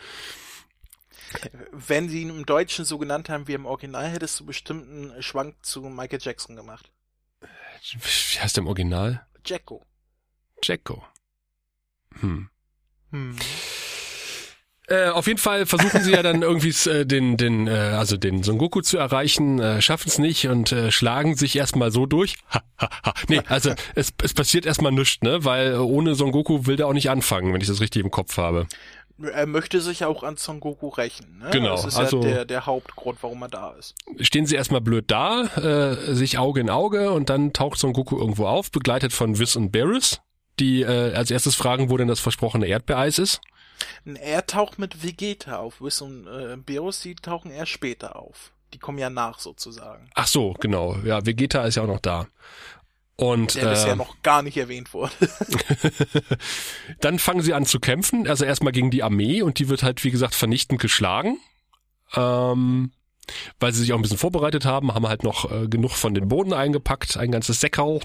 Wenn sie ihn im Deutschen so genannt haben wie im Original, hättest du bestimmt einen Schwank zu Michael Jackson gemacht. Wie heißt der im Original? Jacko. Jacko. Hm. Hm. Äh, auf jeden Fall versuchen sie ja dann irgendwie äh, den, den, äh, also den Son Goku zu erreichen, äh, schaffen es nicht und äh, schlagen sich erstmal so durch. Ha, ha, ha. Nee, also es, es passiert erstmal nichts, ne? Weil ohne Son Goku will der auch nicht anfangen, wenn ich das richtig im Kopf habe. Er möchte sich auch an Son Goku rächen. Ne? Genau. Das ist also ja der, der Hauptgrund, warum er da ist. Stehen sie erstmal blöd da, äh, sich Auge in Auge und dann taucht Son Goku irgendwo auf, begleitet von Whis und Barris, die äh, als erstes fragen, wo denn das versprochene Erdbeereis ist. Er taucht mit Vegeta auf. Whis und äh, Beerus, die tauchen erst später auf. Die kommen ja nach sozusagen. Ach so, genau. Ja, Vegeta ist ja auch noch da. Und, der bisher äh, noch gar nicht erwähnt wurde. dann fangen sie an zu kämpfen. Also erstmal gegen die Armee und die wird halt, wie gesagt, vernichtend geschlagen. Ähm, weil sie sich auch ein bisschen vorbereitet haben, haben halt noch äh, genug von den Boden eingepackt, ein ganzes Säckerl.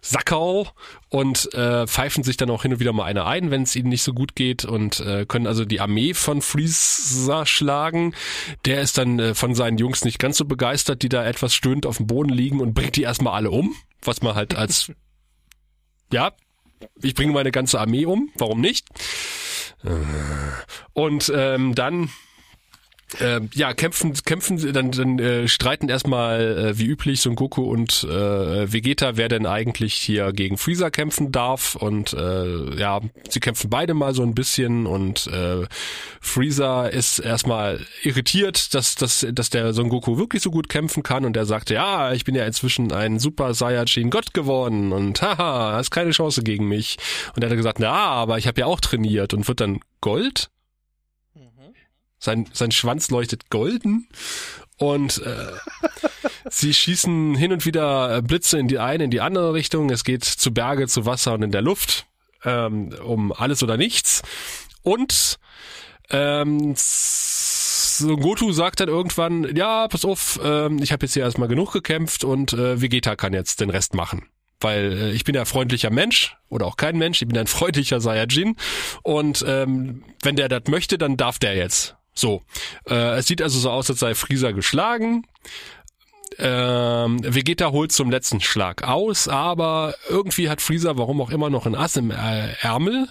Sackerl und äh, pfeifen sich dann auch hin und wieder mal eine ein, wenn es ihnen nicht so gut geht und äh, können also die Armee von Freezer schlagen. Der ist dann äh, von seinen Jungs nicht ganz so begeistert, die da etwas stöhnt auf dem Boden liegen und bringt die erstmal alle um, was man halt als ja, ich bringe meine ganze Armee um, warum nicht? Äh, und ähm, dann äh, ja, kämpfen, kämpfen, dann, dann äh, streiten erstmal äh, wie üblich Son Goku und äh, Vegeta, wer denn eigentlich hier gegen Freezer kämpfen darf. Und äh, ja, sie kämpfen beide mal so ein bisschen und äh, Freezer ist erstmal irritiert, dass, dass, dass der Son Goku wirklich so gut kämpfen kann und er sagte, ja, ich bin ja inzwischen ein Super Saiyajin Gott geworden und haha, hast keine Chance gegen mich. Und er hat gesagt, na, aber ich habe ja auch trainiert und wird dann Gold sein, sein Schwanz leuchtet golden und äh, sie schießen hin und wieder Blitze in die eine, in die andere Richtung. Es geht zu Berge, zu Wasser und in der Luft ähm, um alles oder nichts. Und Ähm, Son Goku sagt dann irgendwann, ja, pass auf, ähm, ich habe jetzt hier erstmal genug gekämpft und äh, Vegeta kann jetzt den Rest machen. Weil äh, ich bin ja freundlicher Mensch oder auch kein Mensch, ich bin ein freundlicher Saiyajin und ähm, wenn der das möchte, dann darf der jetzt. So, äh, es sieht also so aus, als sei Freezer geschlagen. Ähm, Vegeta holt zum letzten Schlag aus, aber irgendwie hat Freezer, warum auch immer, noch ein Ass im äh, Ärmel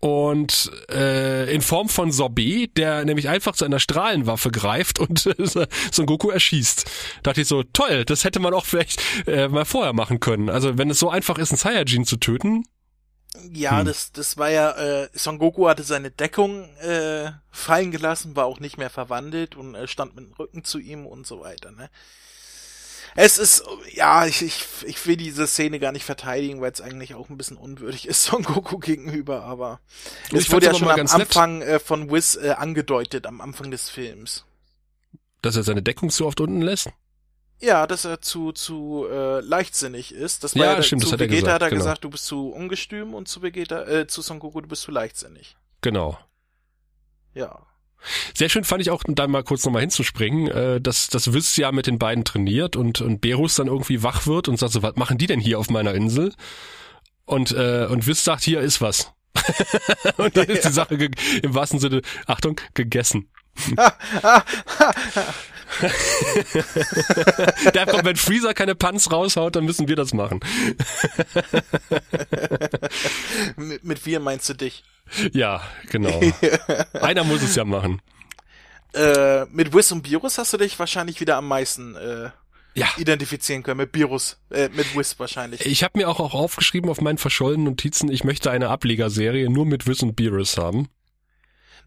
und äh, in Form von Sorbet, der nämlich einfach zu einer Strahlenwaffe greift und Son Goku erschießt. Da dachte ich so, toll, das hätte man auch vielleicht äh, mal vorher machen können. Also wenn es so einfach ist, einen Saiyajin zu töten. Ja, hm. das, das war ja, äh, Son Goku hatte seine Deckung äh, fallen gelassen, war auch nicht mehr verwandelt und äh, stand mit dem Rücken zu ihm und so weiter, ne? es ist, ja, ich, ich, ich will diese Szene gar nicht verteidigen, weil es eigentlich auch ein bisschen unwürdig ist Son Goku gegenüber, aber es ich wurde ja schon am Anfang äh, von Wiz äh, angedeutet, am Anfang des Films. Dass er seine Deckung zu oft unten lässt? Ja, dass er zu zu äh, leichtsinnig ist. Das war ja, ja stimmt, zu das hat Vegeta er gesagt, hat er genau. gesagt, du bist zu ungestüm und zu Vegeta, äh, zu Son Goku, du bist zu leichtsinnig. Genau. Ja. Sehr schön fand ich auch, da mal kurz nochmal hinzuspringen, äh, dass das Wiss ja mit den beiden trainiert und, und Berus dann irgendwie wach wird und sagt so, was machen die denn hier auf meiner Insel? Und, äh, und Wiss sagt, hier ist was. und dann ist die Sache im wahrsten Sinne, Achtung, gegessen. da kommt, wenn Freezer keine Panz raushaut, dann müssen wir das machen. mit, mit wir meinst du dich? Ja, genau. Einer muss es ja machen. Äh, mit Wiz und Virus hast du dich wahrscheinlich wieder am meisten äh, ja. identifizieren können. Mit Virus, äh, mit Wiz wahrscheinlich. Ich habe mir auch, auch aufgeschrieben auf meinen verschollenen Notizen, ich möchte eine Ablegerserie nur mit Wiz und Beerus haben.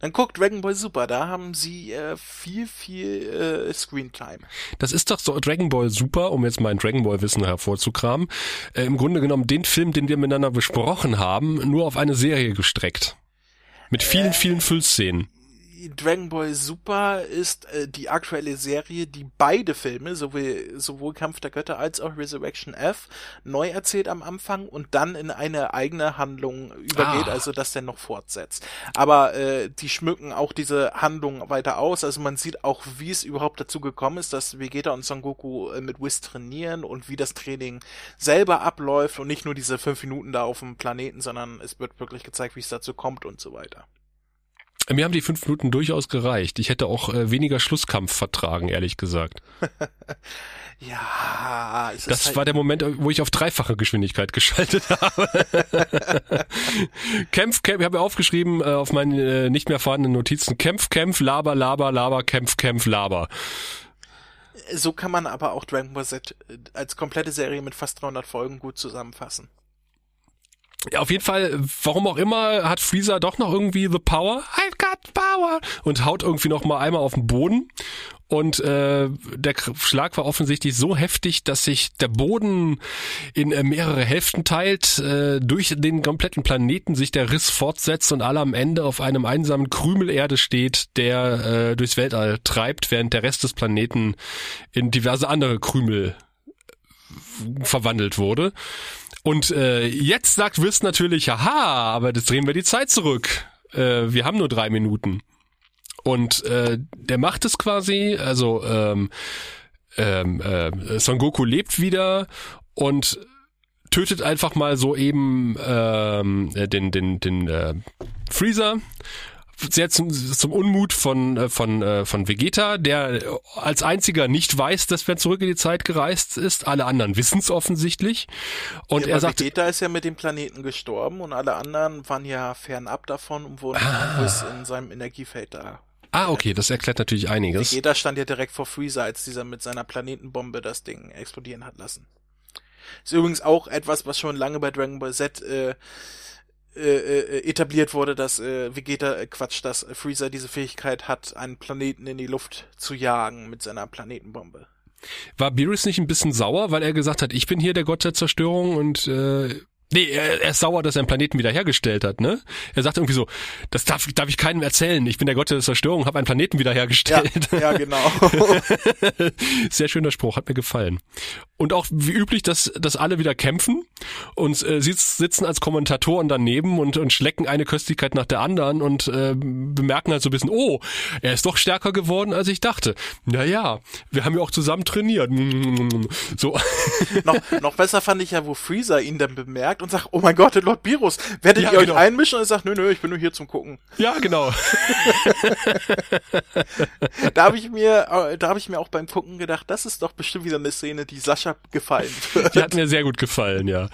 Dann guckt Dragon Ball Super, da haben sie äh, viel, viel äh, Screentime. Das ist doch so Dragon Ball Super, um jetzt mein Dragon Ball Wissen hervorzukramen. Äh, Im Grunde genommen den Film, den wir miteinander besprochen haben, nur auf eine Serie gestreckt. Mit vielen, äh, vielen Füllszenen. Dragon Ball Super ist äh, die aktuelle Serie, die beide Filme, sowohl, sowohl Kampf der Götter als auch Resurrection F, neu erzählt am Anfang und dann in eine eigene Handlung übergeht, ah. also dass der noch fortsetzt. Aber äh, die schmücken auch diese Handlung weiter aus, also man sieht auch, wie es überhaupt dazu gekommen ist, dass Vegeta und Son Goku äh, mit Whis trainieren und wie das Training selber abläuft und nicht nur diese fünf Minuten da auf dem Planeten, sondern es wird wirklich gezeigt, wie es dazu kommt und so weiter. Mir haben die fünf Minuten durchaus gereicht. Ich hätte auch äh, weniger Schlusskampf vertragen, ehrlich gesagt. ja, es das halt war der Moment, wo ich auf dreifache Geschwindigkeit geschaltet habe. Kämpf, Kämpf, ich habe aufgeschrieben äh, auf meinen äh, nicht mehr vorhandenen Notizen, Kämpf, Kämpf, Laber, Laber, Laber, Kämpf, Kämpf, Laber. So kann man aber auch Dragon Ball Z äh, als komplette Serie mit fast 300 Folgen gut zusammenfassen. Ja, auf jeden Fall, warum auch immer, hat Freezer doch noch irgendwie the power. I've got power. Und haut irgendwie noch mal einmal auf den Boden. Und äh, der Schlag war offensichtlich so heftig, dass sich der Boden in äh, mehrere Hälften teilt, äh, durch den kompletten Planeten sich der Riss fortsetzt und alle am Ende auf einem einsamen Krümel Erde steht, der äh, durchs Weltall treibt, während der Rest des Planeten in diverse andere Krümel äh, verwandelt wurde. Und äh, jetzt sagt Wiss natürlich, haha, aber das drehen wir die Zeit zurück. Äh, wir haben nur drei Minuten. Und äh, der macht es quasi, also ähm, ähm, äh, Son Goku lebt wieder und tötet einfach mal so eben ähm, den den den äh, Freezer sehr zum, zum Unmut von, äh, von, äh, von Vegeta, der als einziger nicht weiß, dass wer zurück in die Zeit gereist ist. Alle anderen wissen es offensichtlich. Und ja, er sagt, Vegeta ist ja mit dem Planeten gestorben und alle anderen waren ja fernab davon und wurden ah. in seinem Energiefeld da. Ah, okay, das erklärt natürlich einiges. Vegeta stand ja direkt vor Freezer, als dieser mit seiner Planetenbombe das Ding explodieren hat lassen. Ist übrigens auch etwas, was schon lange bei Dragon Ball Z äh, äh, äh, etabliert wurde, dass äh, Vegeta, äh, Quatsch, dass Freezer diese Fähigkeit hat, einen Planeten in die Luft zu jagen mit seiner Planetenbombe. War Beerus nicht ein bisschen sauer, weil er gesagt hat, ich bin hier der Gott der Zerstörung und äh, Nee, er, er ist sauer, dass er einen Planeten wiederhergestellt hat, ne? Er sagt irgendwie so, das darf, darf ich keinem erzählen. Ich bin der Gott der Zerstörung, habe einen Planeten wiederhergestellt. Ja, ja genau. Sehr schöner Spruch, hat mir gefallen. Und auch wie üblich, dass, dass alle wieder kämpfen und äh, sitzen als Kommentatoren daneben und, und schlecken eine Köstlichkeit nach der anderen und äh, bemerken halt so ein bisschen, oh, er ist doch stärker geworden, als ich dachte. Naja, wir haben ja auch zusammen trainiert. So. noch, noch besser fand ich ja, wo Freezer ihn dann bemerkt und sagt, oh mein Gott, Lord Virus, werdet ja, ihr genau. euch einmischen? Und er sagt, nö, nö, ich bin nur hier zum Gucken. Ja, genau. da habe ich mir, äh, da habe ich mir auch beim Gucken gedacht, das ist doch bestimmt wieder eine Szene, die Sascha gefallen wird. Die hat mir sehr gut gefallen, ja.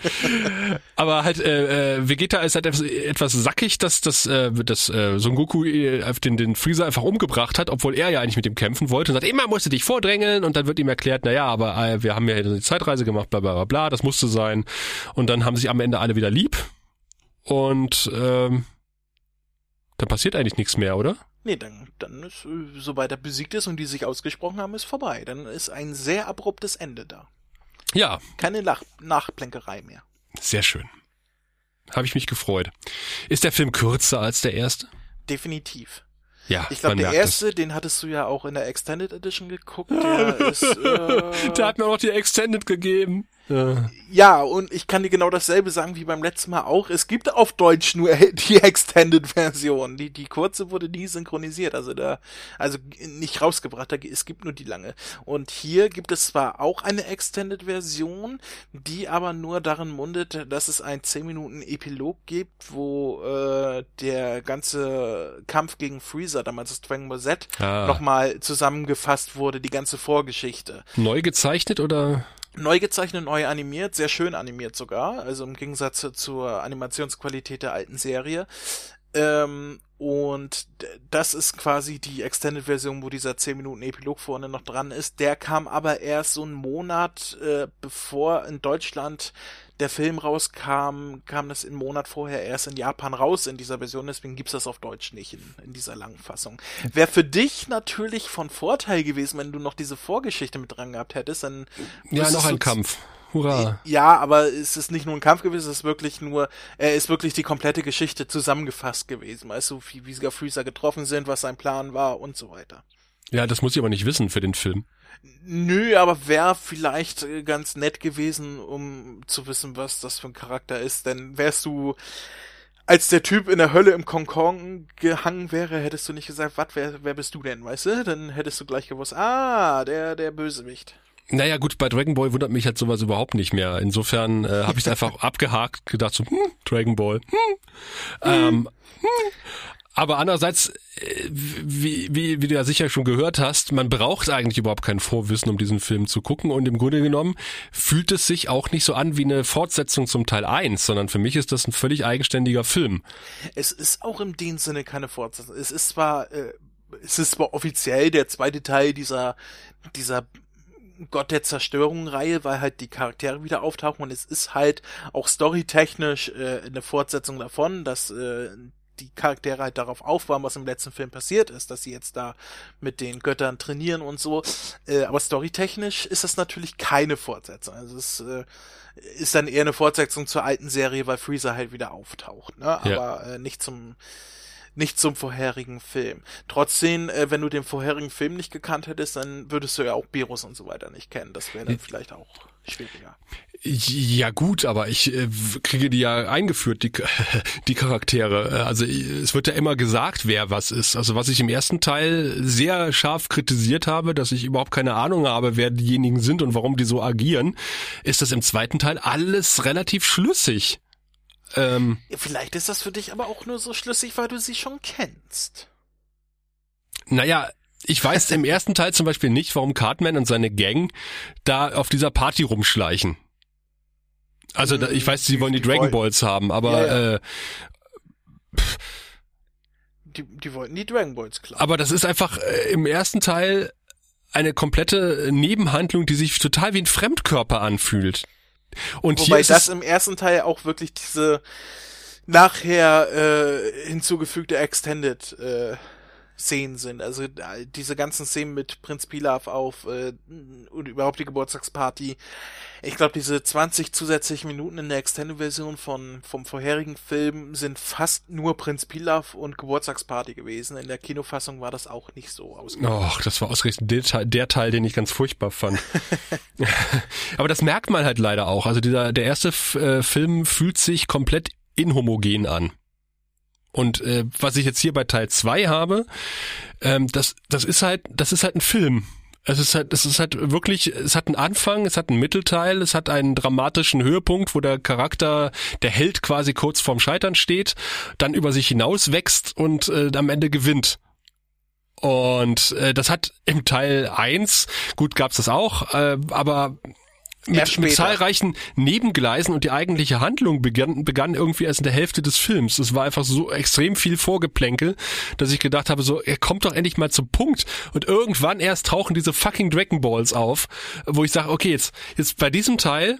Aber halt, äh, äh, Vegeta ist halt etwas, sackig, dass, dass, äh, dass äh, Son Goku äh, den, den Freezer einfach umgebracht hat, obwohl er ja eigentlich mit ihm kämpfen wollte und sagt, immer musst du dich vordrängeln und dann wird ihm erklärt, na ja, aber äh, wir haben ja eine Zeitreise gemacht, bla bla bla bla, das musste sein. Und dann haben sich am Ende alle wieder lieb und ähm, dann passiert eigentlich nichts mehr, oder? Nee, dann, dann ist, äh, sobald er besiegt ist und die sich ausgesprochen haben, ist vorbei. Dann ist ein sehr abruptes Ende da. Ja. Keine Nach Nachplänkerei mehr. Sehr schön. Habe ich mich gefreut. Ist der Film kürzer als der erste? Definitiv. Ja, ich glaube, der erste, das. den hattest du ja auch in der Extended Edition geguckt. Der ist, äh, der hat mir auch die Extended gegeben. Ja. ja, und ich kann dir genau dasselbe sagen wie beim letzten Mal auch. Es gibt auf Deutsch nur die Extended-Version. Die, die kurze wurde nie synchronisiert, also da, also nicht rausgebracht, da, es gibt nur die lange. Und hier gibt es zwar auch eine Extended-Version, die aber nur darin mundet, dass es ein 10 Minuten Epilog gibt, wo äh, der ganze Kampf gegen Freezer, damals das Dragon Ball Z, ah. nochmal zusammengefasst wurde, die ganze Vorgeschichte. Neu gezeichnet oder? Neu gezeichnet, neu animiert, sehr schön animiert sogar, also im Gegensatz zur Animationsqualität der alten Serie. Ähm, und das ist quasi die Extended-Version, wo dieser 10 Minuten Epilog vorne noch dran ist. Der kam aber erst so einen Monat äh, bevor in Deutschland der Film rauskam, kam das einen Monat vorher erst in Japan raus in dieser Version, deswegen gibt's das auf Deutsch nicht in, in dieser langen Fassung. Wäre für dich natürlich von Vorteil gewesen, wenn du noch diese Vorgeschichte mit dran gehabt hättest, dann Ja, noch ein Kampf. Hurra. Ja, aber es ist nicht nur ein Kampf gewesen, es ist wirklich nur, er ist wirklich die komplette Geschichte zusammengefasst gewesen, weißt du, wie, wie sie Freezer getroffen sind, was sein Plan war und so weiter. Ja, das muss ich aber nicht wissen für den Film. Nö, aber wäre vielleicht äh, ganz nett gewesen, um zu wissen, was das für ein Charakter ist. Denn wärst du als der Typ in der Hölle im Konkon gehangen wäre, hättest du nicht gesagt, was, wer, wer bist du denn, weißt du? Dann hättest du gleich gewusst, ah, der, der Bösewicht. Naja, gut, bei Dragon Ball wundert mich halt sowas überhaupt nicht mehr. Insofern äh, habe ich es einfach abgehakt, gedacht so, hm, Dragon Ball. Hm. Ähm, hm. Aber andererseits, äh, wie, wie, wie du ja sicher schon gehört hast, man braucht eigentlich überhaupt kein Vorwissen, um diesen Film zu gucken. Und im Grunde genommen fühlt es sich auch nicht so an wie eine Fortsetzung zum Teil 1, sondern für mich ist das ein völlig eigenständiger Film. Es ist auch in dem Sinne keine Fortsetzung. Es ist zwar, äh, es ist zwar offiziell der zweite Teil dieser, dieser Gott der Zerstörung-Reihe, weil halt die Charaktere wieder auftauchen und es ist halt auch storytechnisch äh, eine Fortsetzung davon, dass äh, die Charaktere halt darauf aufbauen, was im letzten Film passiert ist, dass sie jetzt da mit den Göttern trainieren und so. Äh, aber storytechnisch ist das natürlich keine Fortsetzung. Also es äh, ist dann eher eine Fortsetzung zur alten Serie, weil Freezer halt wieder auftaucht, ne? Aber ja. äh, nicht zum nicht zum vorherigen Film. Trotzdem, äh, wenn du den vorherigen Film nicht gekannt hättest, dann würdest du ja auch Berus und so weiter nicht kennen. Das wäre dann vielleicht auch schwieriger. Ja gut, aber ich äh, kriege die ja eingeführt, die, die Charaktere. Also es wird ja immer gesagt, wer was ist. Also was ich im ersten Teil sehr scharf kritisiert habe, dass ich überhaupt keine Ahnung habe, wer diejenigen sind und warum die so agieren, ist das im zweiten Teil alles relativ schlüssig. Ähm, Vielleicht ist das für dich aber auch nur so schlüssig, weil du sie schon kennst. Naja, ich weiß im ersten Teil zum Beispiel nicht, warum Cartman und seine Gang da auf dieser Party rumschleichen. Also da, ich weiß, sie wollen die, Dragon Balls haben, aber ja, ja. Äh, die, die wollten die Dragon Balls klar. Aber das ist einfach äh, im ersten Teil eine komplette Nebenhandlung, die sich total wie ein Fremdkörper anfühlt. Und Wobei das im ersten Teil auch wirklich diese nachher äh, hinzugefügte Extended äh, Szenen sind. Also diese ganzen Szenen mit Prinz Pilaf auf äh, und überhaupt die Geburtstagsparty. Ich glaube, diese 20 zusätzlichen Minuten in der Extended-Version von vom vorherigen Film sind fast nur Prinz Pilaf und Geburtstagsparty gewesen. In der Kinofassung war das auch nicht so ausgegangen. Och, das war ausgerechnet der Teil, der Teil, den ich ganz furchtbar fand. Aber das merkt man halt leider auch. Also dieser der erste äh, Film fühlt sich komplett inhomogen an. Und äh, was ich jetzt hier bei Teil 2 habe, ähm, das, das ist halt, das ist halt ein Film. Es ist halt, es ist halt wirklich, es hat einen Anfang, es hat einen Mittelteil, es hat einen dramatischen Höhepunkt, wo der Charakter, der Held quasi kurz vorm Scheitern steht, dann über sich hinaus wächst und äh, am Ende gewinnt. Und äh, das hat im Teil 1, gut gab's das auch, äh, aber mit, mit zahlreichen Nebengleisen und die eigentliche Handlung begann, begann irgendwie erst in der Hälfte des Films. Es war einfach so extrem viel Vorgeplänkel, dass ich gedacht habe, so, er kommt doch endlich mal zum Punkt. Und irgendwann erst tauchen diese fucking Dragon Balls auf, wo ich sage, okay, jetzt, jetzt bei diesem Teil,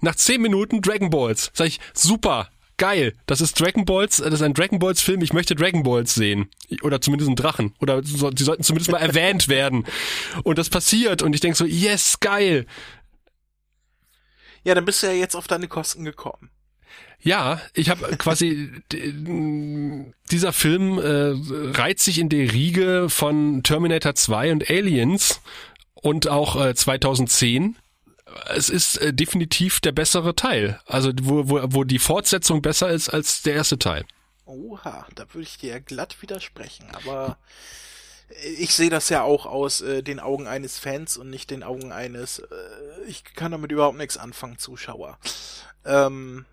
nach zehn Minuten Dragon Balls, sag ich, super, geil, das ist Dragon Balls, das ist ein Dragon Balls Film, ich möchte Dragon Balls sehen. Oder zumindest einen Drachen. Oder so, die sollten zumindest mal erwähnt werden. Und das passiert und ich denke so, yes, geil. Ja, dann bist du ja jetzt auf deine Kosten gekommen. Ja, ich habe quasi dieser Film äh, reiht sich in der Riege von Terminator 2 und Aliens und auch äh, 2010. Es ist äh, definitiv der bessere Teil, also wo, wo, wo die Fortsetzung besser ist als der erste Teil. Oha, da würde ich dir glatt widersprechen, aber ich sehe das ja auch aus äh, den Augen eines Fans und nicht den Augen eines, äh, ich kann damit überhaupt nichts anfangen, Zuschauer. Ähm,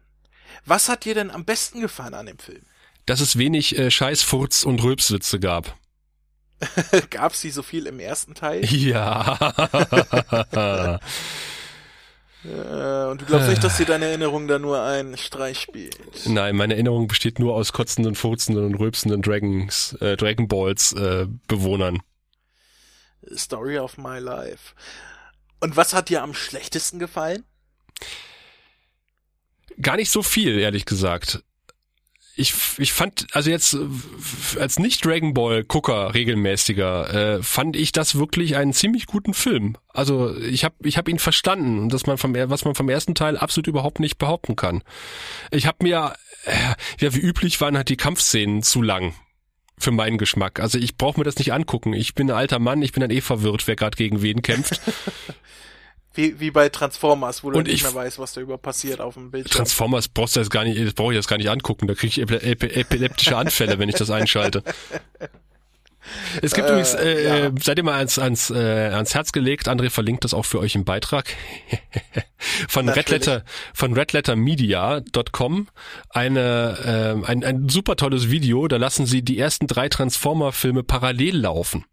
was hat dir denn am besten gefallen an dem Film? Dass es wenig äh, Scheißfurz und Rülpswitze gab. Gab's die so viel im ersten Teil? Ja. Äh, und du glaubst nicht, dass dir deine Erinnerung da nur ein Streich spielt? Nein, meine Erinnerung besteht nur aus kotzenden, furzenden und rülpsenden Dragons, äh, Dragon Balls äh, Bewohnern. Story of my life. Und was hat dir am schlechtesten gefallen? Gar nicht so viel, ehrlich gesagt ich, ich fand, also jetzt als nicht Dragon Ball Gucker regelmäßiger, äh, fand ich das wirklich einen ziemlich guten Film. Also ich habe ich hab ihn verstanden, dass man vom was man vom ersten Teil absolut überhaupt nicht behaupten kann. Ich habe mir äh, ja wie üblich waren halt die Kampfszenen zu lang für meinen Geschmack. Also ich brauche mir das nicht angucken. Ich bin ein alter Mann, ich bin dann eh verwirrt, wer gerade gegen wen kämpft. Wie, wie bei Transformers, wo du nicht mehr weißt, was da über passiert auf dem Bildschirm. Transformers brauchst du jetzt gar nicht, das brauche ich jetzt gar nicht angucken. Da kriege ich epileptische Anfälle, wenn ich das einschalte. Es gibt äh, übrigens, äh, ja. Äh, seid ihr mal ans, ans, äh, ans Herz gelegt, André verlinkt das auch für euch im Beitrag, von Redletter, von redlettermedia.com, eine, äh, ein, ein super tolles Video, da lassen sie die ersten drei Transformer-Filme parallel laufen.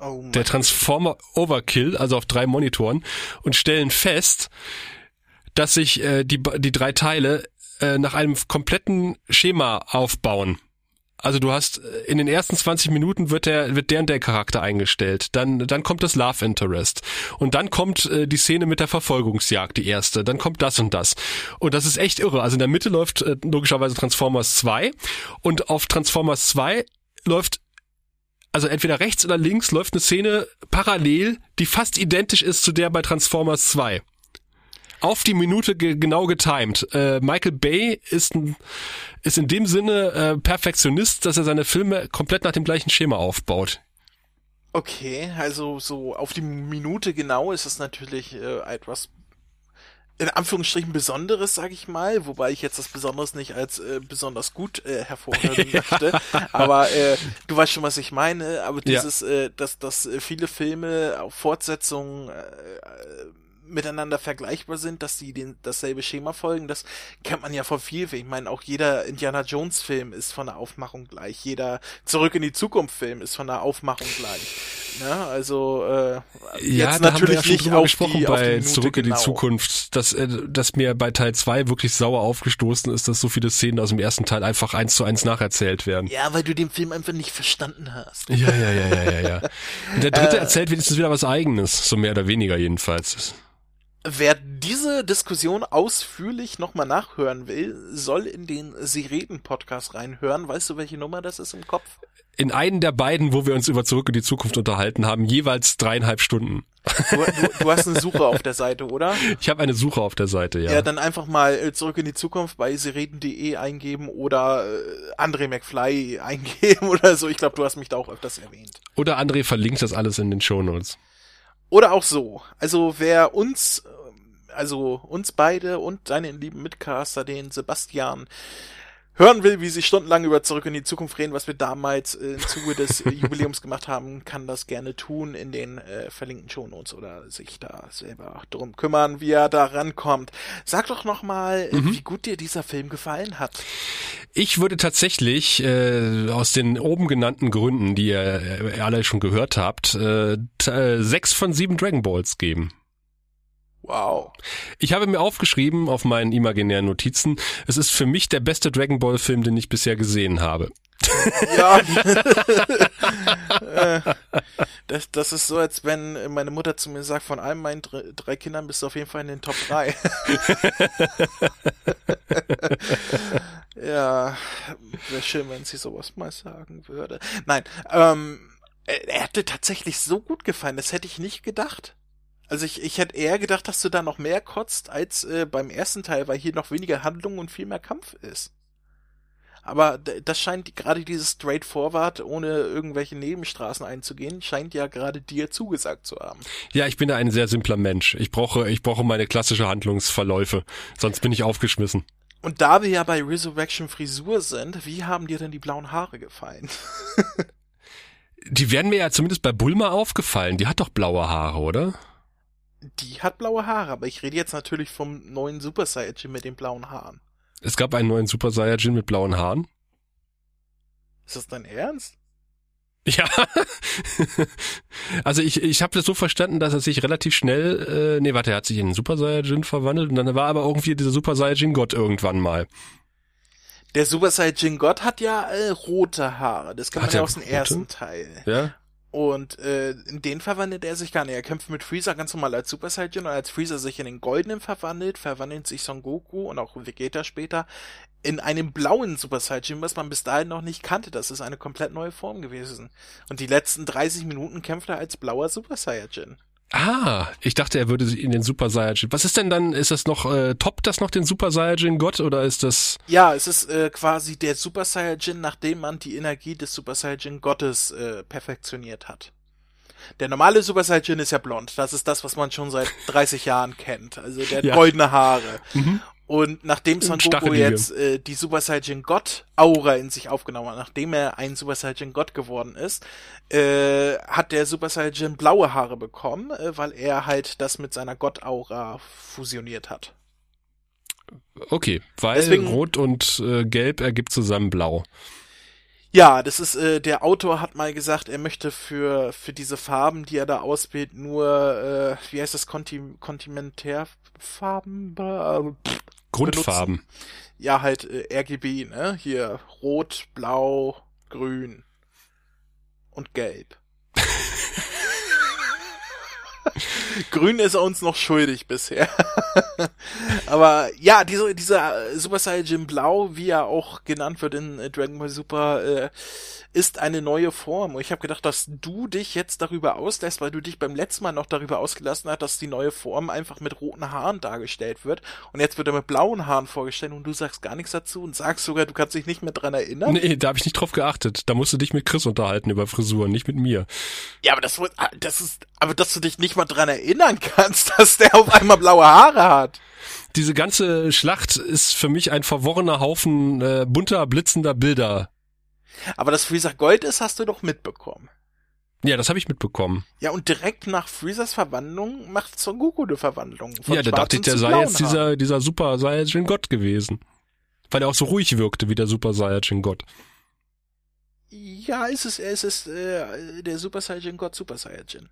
Oh der Transformer Overkill, also auf drei Monitoren, und stellen fest, dass sich äh, die, die drei Teile äh, nach einem kompletten Schema aufbauen. Also du hast äh, in den ersten 20 Minuten wird der wird der und der Charakter eingestellt, dann dann kommt das Love Interest. Und dann kommt äh, die Szene mit der Verfolgungsjagd, die erste, dann kommt das und das. Und das ist echt irre. Also in der Mitte läuft äh, logischerweise Transformers 2 und auf Transformers 2 läuft also entweder rechts oder links läuft eine Szene parallel, die fast identisch ist zu der bei Transformers 2. Auf die Minute ge genau getimed. Äh, Michael Bay ist, ein, ist in dem Sinne äh, Perfektionist, dass er seine Filme komplett nach dem gleichen Schema aufbaut. Okay, also so auf die Minute genau ist es natürlich äh, etwas in Anführungsstrichen Besonderes, sage ich mal, wobei ich jetzt das Besonderes nicht als äh, besonders gut äh, hervorheben möchte. Aber äh, du weißt schon, was ich meine. Aber dieses, ja. äh, dass, dass äh, viele Filme auf Fortsetzungen äh, miteinander vergleichbar sind, dass die den, dasselbe Schema folgen, das kennt man ja von viel. Ich meine, auch jeder Indiana Jones Film ist von der Aufmachung gleich. Jeder Zurück in die Zukunft Film ist von der Aufmachung gleich. Ja, also äh, ja, jetzt natürlich ja nicht auf gesprochen die, bei auf die Zurück in die genau. Zukunft, dass, äh, dass mir bei Teil 2 wirklich sauer aufgestoßen ist, dass so viele Szenen aus dem ersten Teil einfach eins zu eins nacherzählt werden. Ja, weil du den Film einfach nicht verstanden hast. Ja, ja, ja, ja, ja, ja. Und der dritte äh, erzählt wenigstens wieder was eigenes, so mehr oder weniger jedenfalls. Wer diese Diskussion ausführlich nochmal nachhören will, soll in den Sie reden Podcast reinhören. Weißt du, welche Nummer das ist im Kopf? In einen der beiden, wo wir uns über Zurück in die Zukunft unterhalten haben, jeweils dreieinhalb Stunden. Du, du, du hast eine Suche auf der Seite, oder? Ich habe eine Suche auf der Seite, ja. Ja, dann einfach mal äh, Zurück in die Zukunft bei sireden.de eingeben oder äh, André McFly eingeben oder so. Ich glaube, du hast mich da auch öfters erwähnt. Oder André verlinkt das alles in den Shownotes. Oder auch so. Also wer uns, also uns beide und deinen lieben Mitcaster, den Sebastian, hören will, wie sie stundenlang über Zurück in die Zukunft reden, was wir damals äh, im Zuge des äh, Jubiläums gemacht haben, kann das gerne tun in den äh, verlinkten Shownotes oder sich da selber drum kümmern, wie er da rankommt. Sag doch noch mal, mhm. wie gut dir dieser Film gefallen hat. Ich würde tatsächlich äh, aus den oben genannten Gründen, die ihr äh, alle schon gehört habt, äh, sechs von sieben Dragon Balls geben. Wow. Ich habe mir aufgeschrieben auf meinen imaginären Notizen, es ist für mich der beste Dragon Ball Film, den ich bisher gesehen habe. Ja. Äh, das, das ist so, als wenn meine Mutter zu mir sagt, von allen meinen drei Kindern bist du auf jeden Fall in den Top 3. ja, wäre schön, wenn sie sowas mal sagen würde. Nein, ähm, er hätte tatsächlich so gut gefallen, das hätte ich nicht gedacht. Also ich, ich hätte eher gedacht, dass du da noch mehr kotzt als äh, beim ersten Teil, weil hier noch weniger Handlung und viel mehr Kampf ist. Aber das scheint gerade dieses Straightforward, ohne irgendwelche Nebenstraßen einzugehen, scheint ja gerade dir zugesagt zu haben. Ja, ich bin da ein sehr simpler Mensch. Ich brauche, ich brauche meine klassische Handlungsverläufe. Sonst bin ich aufgeschmissen. Und da wir ja bei Resurrection Frisur sind, wie haben dir denn die blauen Haare gefallen? die werden mir ja zumindest bei Bulma aufgefallen. Die hat doch blaue Haare, oder? Die hat blaue Haare, aber ich rede jetzt natürlich vom neuen Super Saiyajin mit den blauen Haaren. Es gab einen neuen Super Saiyajin mit blauen Haaren? Ist das dein Ernst? Ja. also ich, ich habe das so verstanden, dass er sich relativ schnell, äh, nee, warte, er hat sich in einen Super Saiyajin verwandelt und dann war aber irgendwie dieser Super Saiyajin Gott irgendwann mal. Der Super Saiyajin Gott hat ja äh, rote Haare. Das kann man ja aus dem ersten Teil. Ja. Und äh, in den verwandelt er sich gar nicht. Er kämpft mit Freezer ganz normal als Super Saiyan und als Freezer sich in den goldenen verwandelt, verwandelt sich Son Goku und auch Vegeta später in einen blauen Super Saiyan, was man bis dahin noch nicht kannte. Das ist eine komplett neue Form gewesen. Und die letzten 30 Minuten kämpft er als blauer Super Saiyan. Ah, ich dachte, er würde sich in den Super Saiyajin. Was ist denn dann? Ist das noch äh, top das noch den Super Saiyajin Gott oder ist das? Ja, es ist äh, quasi der Super Saiyajin, nachdem man die Energie des Super Saiyajin Gottes äh, perfektioniert hat. Der normale Super Saiyajin ist ja blond. Das ist das, was man schon seit 30 Jahren kennt. Also der hat ja. goldene Haare. Mhm. Und nachdem Son Goku jetzt äh, die Super Saiyan God Aura in sich aufgenommen hat, nachdem er ein Super Saiyan God geworden ist, äh, hat der Super Saiyan blaue Haare bekommen, äh, weil er halt das mit seiner God Aura fusioniert hat. Okay, weil Deswegen, Rot und äh, Gelb ergibt zusammen Blau. Ja, das ist, äh, der Autor hat mal gesagt, er möchte für, für diese Farben, die er da auswählt, nur, äh, wie heißt das, Konti Kontimentärfarben? Äh, Grundfarben. Benutzen. Ja, halt äh, RGB, ne? Hier rot, blau, grün und gelb. Grün ist er uns noch schuldig bisher. Aber ja, diese, dieser Super Saiyan Blau, wie er auch genannt wird in äh, Dragon Ball Super, äh, ist eine neue Form. Und ich habe gedacht, dass du dich jetzt darüber auslässt, weil du dich beim letzten Mal noch darüber ausgelassen hast, dass die neue Form einfach mit roten Haaren dargestellt wird. Und jetzt wird er mit blauen Haaren vorgestellt und du sagst gar nichts dazu und sagst sogar, du kannst dich nicht mehr dran erinnern. Nee, da habe ich nicht drauf geachtet. Da musst du dich mit Chris unterhalten über Frisuren, nicht mit mir. Ja, aber das, ah, das ist, aber dass du dich nicht mal dran erinnern kannst, dass der auf einmal blaue Haare hat diese ganze Schlacht ist für mich ein verworrener Haufen äh, bunter, blitzender Bilder. Aber dass Freezer Gold ist, hast du doch mitbekommen. Ja, das habe ich mitbekommen. Ja, und direkt nach Freezers Verwandlung macht Son Goku eine Verwandlung. Von ja, da dachte ich, der sei jetzt dieser, dieser Super Saiyajin Gott gewesen. Weil er auch so ruhig wirkte wie der Super Saiyajin Gott. Ja, es ist, es ist äh, der Super Saiyajin Gott Super Saiyajin.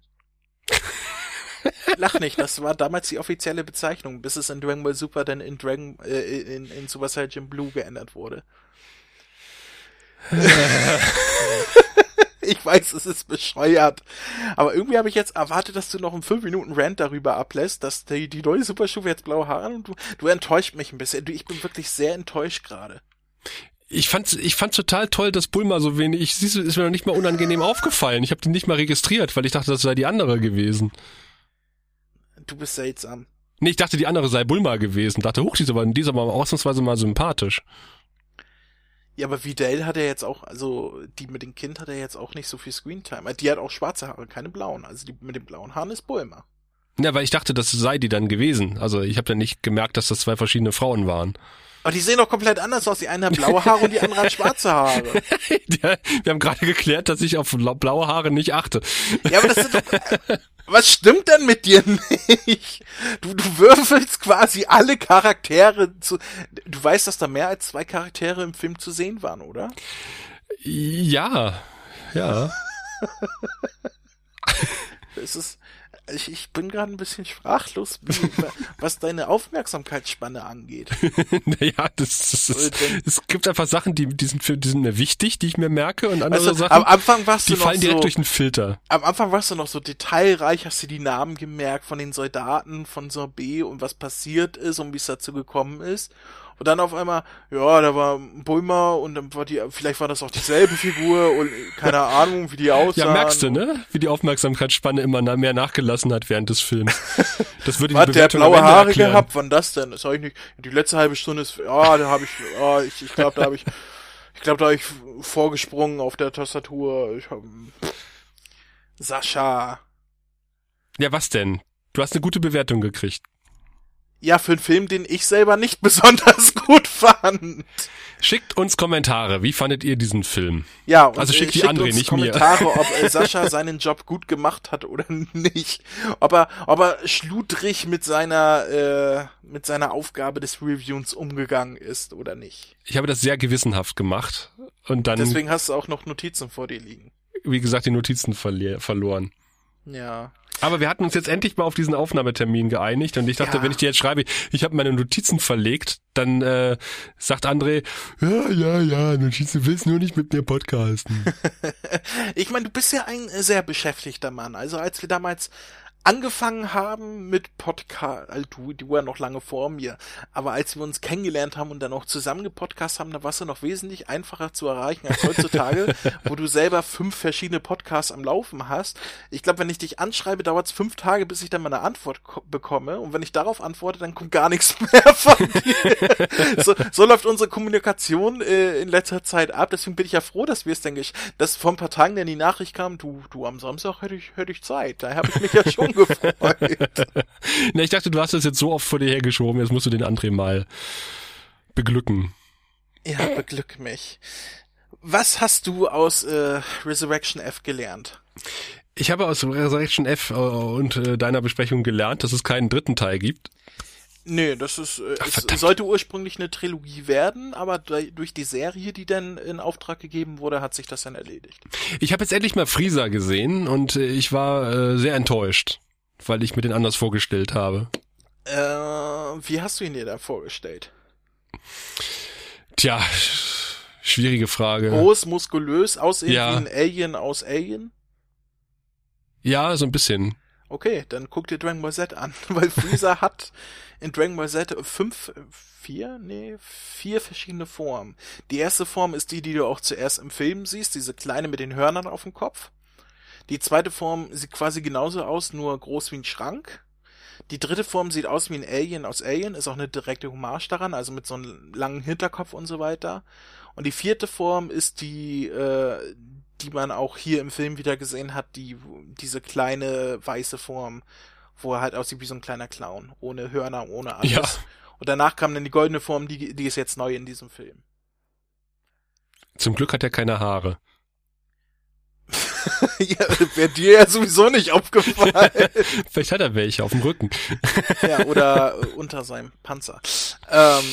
Lach nicht, das war damals die offizielle Bezeichnung, bis es in Dragon Ball Super dann in Dragon äh, in, in Super Saiyajin Blue geändert wurde. ich weiß, es ist bescheuert. Aber irgendwie habe ich jetzt erwartet, dass du noch einen 5 Minuten Rant darüber ablässt, dass die, die neue Superstufe jetzt blaue Haare und du, du enttäuscht mich ein bisschen. Du, ich bin wirklich sehr enttäuscht gerade. Ich fand's, ich fand's total toll, dass Bulma so wenig, siehst du, ist mir noch nicht mal unangenehm aufgefallen. Ich habe die nicht mal registriert, weil ich dachte, das sei die andere gewesen. Du bist seltsam. Nee, ich dachte, die andere sei Bulma gewesen. Dachte, huch, die ist aber, die ist aber ausnahmsweise mal sympathisch. Ja, aber Videl hat er jetzt auch, also die mit dem Kind hat er jetzt auch nicht so viel Screentime. Die hat auch schwarze Haare, keine blauen. Also die mit den blauen Haaren ist Bulma. Ja, weil ich dachte, das sei die dann gewesen. Also ich habe ja nicht gemerkt, dass das zwei verschiedene Frauen waren. Aber die sehen doch komplett anders aus. Die eine hat blaue Haare und die andere hat schwarze Haare. ja, wir haben gerade geklärt, dass ich auf blaue Haare nicht achte. Ja, aber das sind doch, was stimmt denn mit dir nicht? Du, du würfelst quasi alle Charaktere zu. Du weißt, dass da mehr als zwei Charaktere im Film zu sehen waren, oder? Ja, ja. es ist, ich, ich bin gerade ein bisschen sprachlos, was deine Aufmerksamkeitsspanne angeht. naja, das, das, das, es gibt einfach Sachen, die, die, sind, die sind mir wichtig, die ich mir merke und andere du, Sachen, am Anfang warst die du fallen noch direkt so, durch den Filter. Am Anfang warst du noch so detailreich, hast du die Namen gemerkt von den Soldaten von Sorbet und was passiert ist und wie es dazu gekommen ist. Und dann auf einmal, ja, da war Bulma und dann war die, vielleicht war das auch dieselbe Figur und keine Ahnung, wie die aussah. Ja, merkst du, ne? Wie die Aufmerksamkeitsspanne immer mehr nachgelassen hat während des Films. Das würde Hat der blaue Haare erklären. gehabt? Wann das denn? Das habe ich nicht. Die letzte halbe Stunde ist, ja, da habe ich, ja, ich, ich glaube, da habe ich, ich glaube, da habe ich vorgesprungen auf der Tastatur. Ich hab, Sascha. Ja, was denn? Du hast eine gute Bewertung gekriegt. Ja, für einen Film, den ich selber nicht besonders gut fand. Schickt uns Kommentare. Wie fandet ihr diesen Film? Ja, und Also schickt äh, die André, uns nicht mir. Kommentare, ob äh, Sascha seinen Job gut gemacht hat oder nicht. Ob er, ob er schludrig mit seiner, äh, mit seiner Aufgabe des Reviewens umgegangen ist oder nicht. Ich habe das sehr gewissenhaft gemacht und dann, Deswegen hast du auch noch Notizen vor dir liegen. wie gesagt, die Notizen verloren. Ja. Aber wir hatten uns jetzt endlich mal auf diesen Aufnahmetermin geeinigt und ich dachte, Ja. wenn ich dir jetzt schreibe, ich habe meine Notizen verlegt, dann äh, sagt André, ja, ja, ja, Notizen willst nur nicht mit mir podcasten. Ich meine, du bist ja ein äh, sehr beschäftigter Mann. Also als wir damals angefangen haben mit Podcast, also du, du war noch lange vor mir, aber als wir uns kennengelernt haben und dann auch zusammen gepodcast haben, da warst du noch wesentlich einfacher zu erreichen als heutzutage, wo du selber fünf verschiedene Podcasts am Laufen hast. Ich glaube, wenn ich dich anschreibe, dauert es fünf Tage, bis ich dann mal eine Antwort ko- bekomme und wenn ich darauf antworte, dann kommt gar nichts mehr von dir. so, so läuft unsere Kommunikation äh, in letzter Zeit ab, deswegen bin ich ja froh, dass wir es denn gesch dass vor ein paar Tagen dann die Nachricht kam, du, du am Samstag hätte ich, hätte ich Zeit. Da habe ich mich ja schon gefreut. Na, ich dachte, du hast das jetzt so oft vor dir hergeschoben, jetzt musst du den André mal beglücken. Ja, beglück mich. Was hast du aus äh, Resurrection F gelernt? Ich habe aus Resurrection F äh, und äh, deiner Besprechung gelernt, dass es keinen dritten Teil gibt. Nee, das ist, äh, Ach, es sollte ursprünglich eine Trilogie werden, aber durch die Serie, die dann in Auftrag gegeben wurde, hat sich das dann erledigt. Ich habe jetzt endlich mal Freezer gesehen und äh, ich war äh, sehr enttäuscht, weil ich mir den anders vorgestellt habe. Äh, wie hast du ihn dir da vorgestellt? Tja, schwierige Frage. Groß, muskulös, aussehen Ja. wie ein Alien aus Alien? Ja, so ein bisschen. Okay, dann guck dir Dragon Ball Z an, weil Freezer hat in Dragon Ball Z fünf, vier, nee, vier verschiedene Formen. Die erste Form ist die, die du auch zuerst im Film siehst, diese kleine mit den Hörnern auf dem Kopf. Die zweite Form sieht quasi genauso aus, nur groß wie ein Schrank. Die dritte Form sieht aus wie ein Alien aus Alien, ist auch eine direkte Hommage daran, also mit so einem langen Hinterkopf und so weiter. Und die vierte Form ist die, äh, die man auch hier im Film wieder gesehen hat, die, diese kleine weiße Form, wo er halt aussieht wie so ein kleiner Clown, ohne Hörner, ohne alles. Ja. Und danach kam dann die goldene Form, die, die ist jetzt neu in diesem Film. Zum Glück hat er keine Haare. ja, wäre dir ja sowieso nicht aufgefallen. Vielleicht hat er welche auf dem Rücken. ja, oder äh, unter seinem Panzer. Ähm,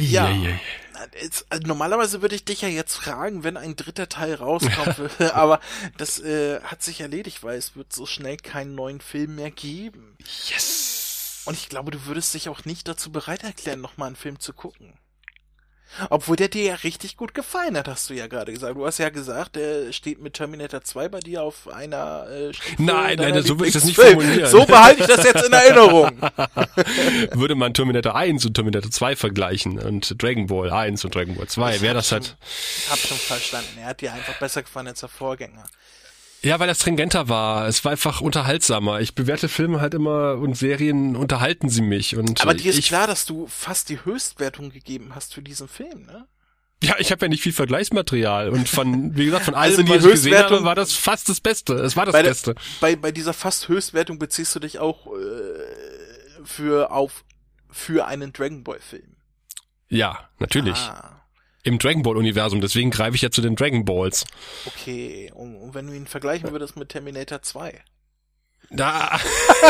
Ja. Eieiei. Jetzt, also normalerweise würde ich dich ja jetzt fragen, wenn ein dritter Teil rauskommt, aber das äh, hat sich erledigt, weil es wird so schnell keinen neuen Film mehr geben. Yes. Und ich glaube, du würdest dich auch nicht dazu bereit erklären, nochmal einen Film zu gucken. Obwohl der dir ja richtig gut gefallen hat, hast du ja gerade gesagt. Du hast ja gesagt, der steht mit Terminator 2 bei dir auf einer äh, Stufe Nein, nein, so würde ich das nicht formulieren. So behalte ich das jetzt in Erinnerung. würde man Terminator 1 und Terminator 2 vergleichen und Dragon Ball 1 und Dragon Ball 2, wäre das halt... Ich hab schon verstanden. Er hat dir einfach besser gefallen als der Vorgänger. Ja, weil das stringenter war. Es war einfach unterhaltsamer. Ich bewerte Filme halt immer und Serien unterhalten sie mich. Und Aber dir ist ich, klar, dass du fast die Höchstwertung gegeben hast für diesen Film, ne? Ja, ich habe ja nicht viel Vergleichsmaterial und von, wie gesagt, von allem, also die was ich gesehen habe, war das fast das Beste. Es war das bei Beste. Der, bei, bei dieser fast Höchstwertung beziehst du dich auch äh, für auf für einen Dragon Ball Film. Ja, natürlich. Ah im Dragon Ball Universum, deswegen greife ich ja zu den Dragon Balls. Okay, und, und wenn du ihn vergleichen würdest mit Terminator 2? Da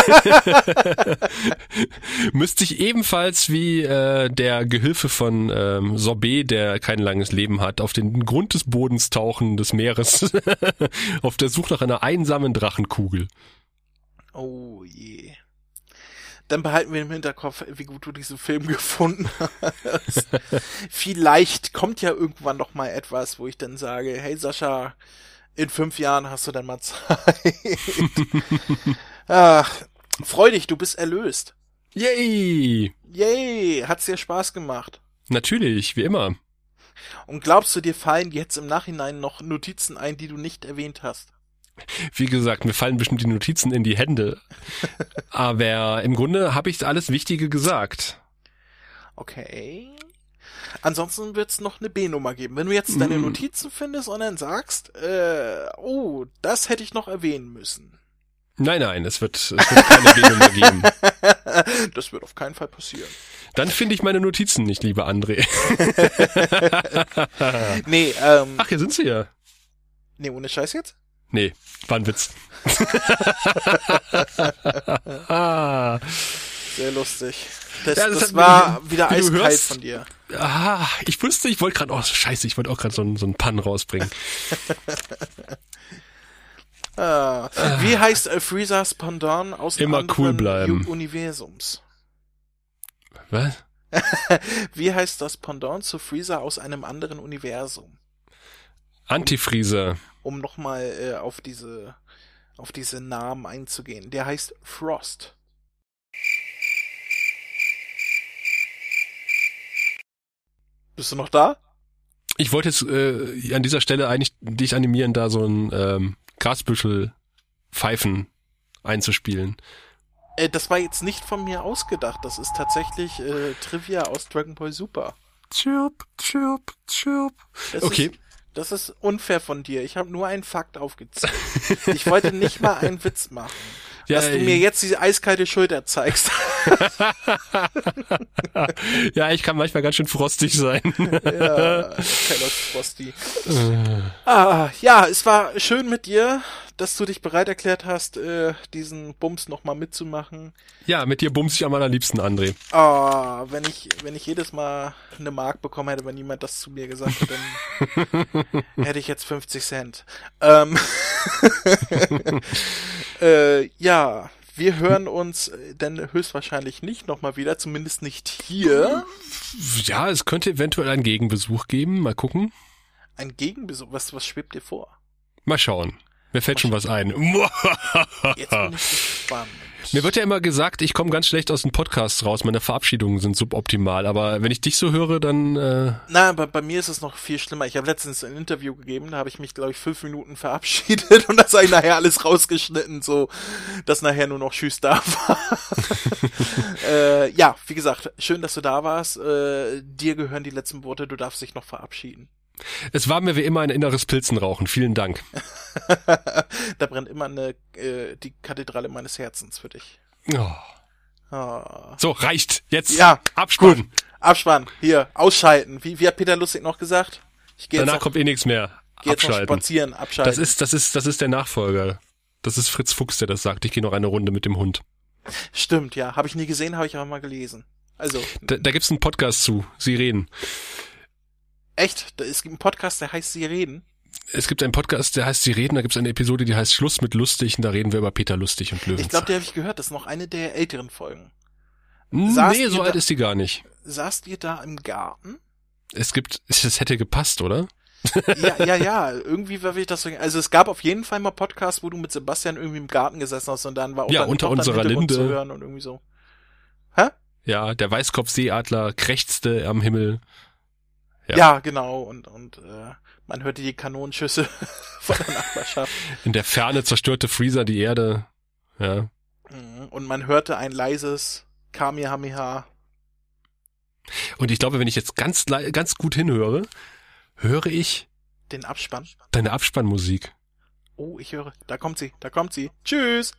müsste ich ebenfalls wie äh, der Gehilfe von ähm, Sorbet, der kein langes Leben hat, auf den Grund des Bodens tauchen des Meeres, auf der Suche nach einer einsamen Drachenkugel. Oh je dann behalten wir im Hinterkopf, wie gut du diesen Film gefunden hast. Vielleicht kommt ja irgendwann noch mal etwas, wo ich dann sage, hey Sascha, in fünf Jahren hast du dann mal Zeit. Ach, freu dich, du bist erlöst. Yay! Yay! Hat's dir Spaß gemacht? Natürlich, wie immer. Und glaubst du, dir fallen jetzt im Nachhinein noch Notizen ein, die du nicht erwähnt hast? Wie gesagt, mir fallen bestimmt die Notizen in die Hände. Aber im Grunde habe ich alles Wichtige gesagt. Okay. Ansonsten wird es noch eine B-Nummer geben. Wenn du jetzt deine mm. Notizen findest und dann sagst, äh, oh, das hätte ich noch erwähnen müssen. Nein, nein, es wird, es wird keine B-Nummer geben. Das wird auf keinen Fall passieren. Dann finde ich meine Notizen nicht, lieber André. nee, ähm. Ach, hier sind sie ja. Nee, ohne Scheiß jetzt? Nee, war ein Witz. Sehr lustig. Das, ja, das, das war mir, wieder eiskalt hörst, von dir. Ah, ich wusste, ich wollte gerade, oh scheiße, ich wollte auch gerade so, einen so einen Pan rausbringen. ah, wie heißt äh, Freezers Pendant aus dem Immer cool bleiben. Universums? Was? wie heißt das Pendant zu Freezer aus einem anderen Universum? Antifreezer um nochmal äh, auf diese auf diese Namen einzugehen. Der heißt Frost. Bist du noch da? Ich wollte jetzt äh, an dieser Stelle eigentlich dich animieren, da so ein ähm, Grasbüschel Pfeifen einzuspielen. Äh, das war jetzt nicht von mir ausgedacht. Das ist tatsächlich äh, Trivia aus Dragon Ball Super. Chirp, chirp, chirp. Das okay. Ist, das ist unfair von dir. Ich habe nur einen Fakt aufgezählt. ich wollte nicht mal einen Witz machen. Ja, dass du mir jetzt diese eiskalte Schulter zeigst. ja, ich kann manchmal ganz schön frostig sein. ja, Frosty. ah, ja, es war schön mit dir dass du dich bereit erklärt hast, äh, diesen Bums nochmal mitzumachen. Ja, mit dir bums ich am allerliebsten, André. Oh, wenn ich, wenn ich jedes Mal eine Mark bekommen hätte, wenn niemand das zu mir gesagt hätte, dann hätte ich jetzt 50 Cent. Ähm äh, ja, wir hören uns denn höchstwahrscheinlich nicht nochmal wieder, zumindest nicht hier. Ja, es könnte eventuell einen Gegenbesuch geben. Mal gucken. Ein Gegenbesuch? Was, was schwebt dir vor? Mal schauen. Mir fällt schon was ein. Jetzt bin ich gespannt. Mir wird ja immer gesagt, ich komme ganz schlecht aus den Podcasts raus. Meine Verabschiedungen sind suboptimal. Aber wenn ich dich so höre, dann. Äh Na, aber bei mir ist es noch viel schlimmer. Ich habe letztens ein Interview gegeben, da habe ich mich, glaube ich, fünf Minuten verabschiedet und das habe ich nachher alles rausgeschnitten, so dass nachher nur noch Tschüss da war. äh, ja, wie gesagt, schön, dass du da warst. Äh, dir gehören die letzten Worte. Du darfst dich noch verabschieden. Es war mir wie immer ein inneres Pilzenrauchen. Vielen Dank. da brennt immer eine, äh, die Kathedrale meines Herzens für dich. Oh. Oh. So, reicht. Jetzt ja, Abspann. Gut. Abspann. Hier, ausschalten. Wie, wie hat Peter Lustig noch gesagt? Ich geh Danach jetzt noch, kommt eh nichts mehr. Geh jetzt abschalten. Noch spazieren, abschalten. Das ist, das ist, das ist der Nachfolger. Das ist Fritz Fuchs, der das sagt. Ich gehe noch eine Runde mit dem Hund. Stimmt, ja. Habe ich nie gesehen, habe ich aber mal gelesen. Also. Da, da gibt's einen Podcast zu. Sie reden. Echt? Es gibt einen Podcast, der heißt Sie reden. Es gibt einen Podcast, der heißt Sie reden, da gibt es eine Episode, die heißt Schluss mit Lustig und da reden wir über Peter Lustig und Löwen. Ich glaube, der habe ich gehört, das ist noch eine der älteren Folgen. Saßt nee, so alt da, ist die gar nicht. Saßt ihr da im Garten? Es gibt, es hätte gepasst, oder? ja, ja, ja, irgendwie war ich das so. Also es gab auf jeden Fall mal Podcasts, wo du mit Sebastian irgendwie im Garten gesessen hast und dann war auch ja, unter unserer Linde. zu hören und irgendwie so. Ja, der Weißkopfseeadler krächzte am Himmel. Ja, Ja. genau. Und, und äh, man hörte die Kanonenschüsse von der Nachbarschaft. In der Ferne zerstörte Freezer die Erde. Ja. Mhm. Und man hörte ein leises Kamehameha. Und ich glaube, wenn ich jetzt ganz, ganz gut hinhöre, höre ich Den Abspann. deine Abspannmusik. Oh, ich höre. Da kommt sie. Da kommt sie. Tschüss.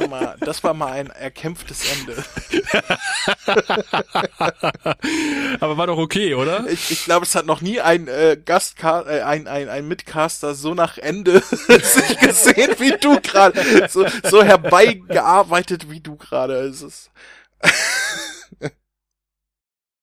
War mal, das war mal ein erkämpftes Ende. Aber war doch okay, oder? Ich, ich glaube, es hat noch nie ein äh, Gastcar äh, ein, ein, ein Mitcaster so nach Ende sich gesehen wie du gerade. So, so herbeigearbeitet wie du gerade. Es ist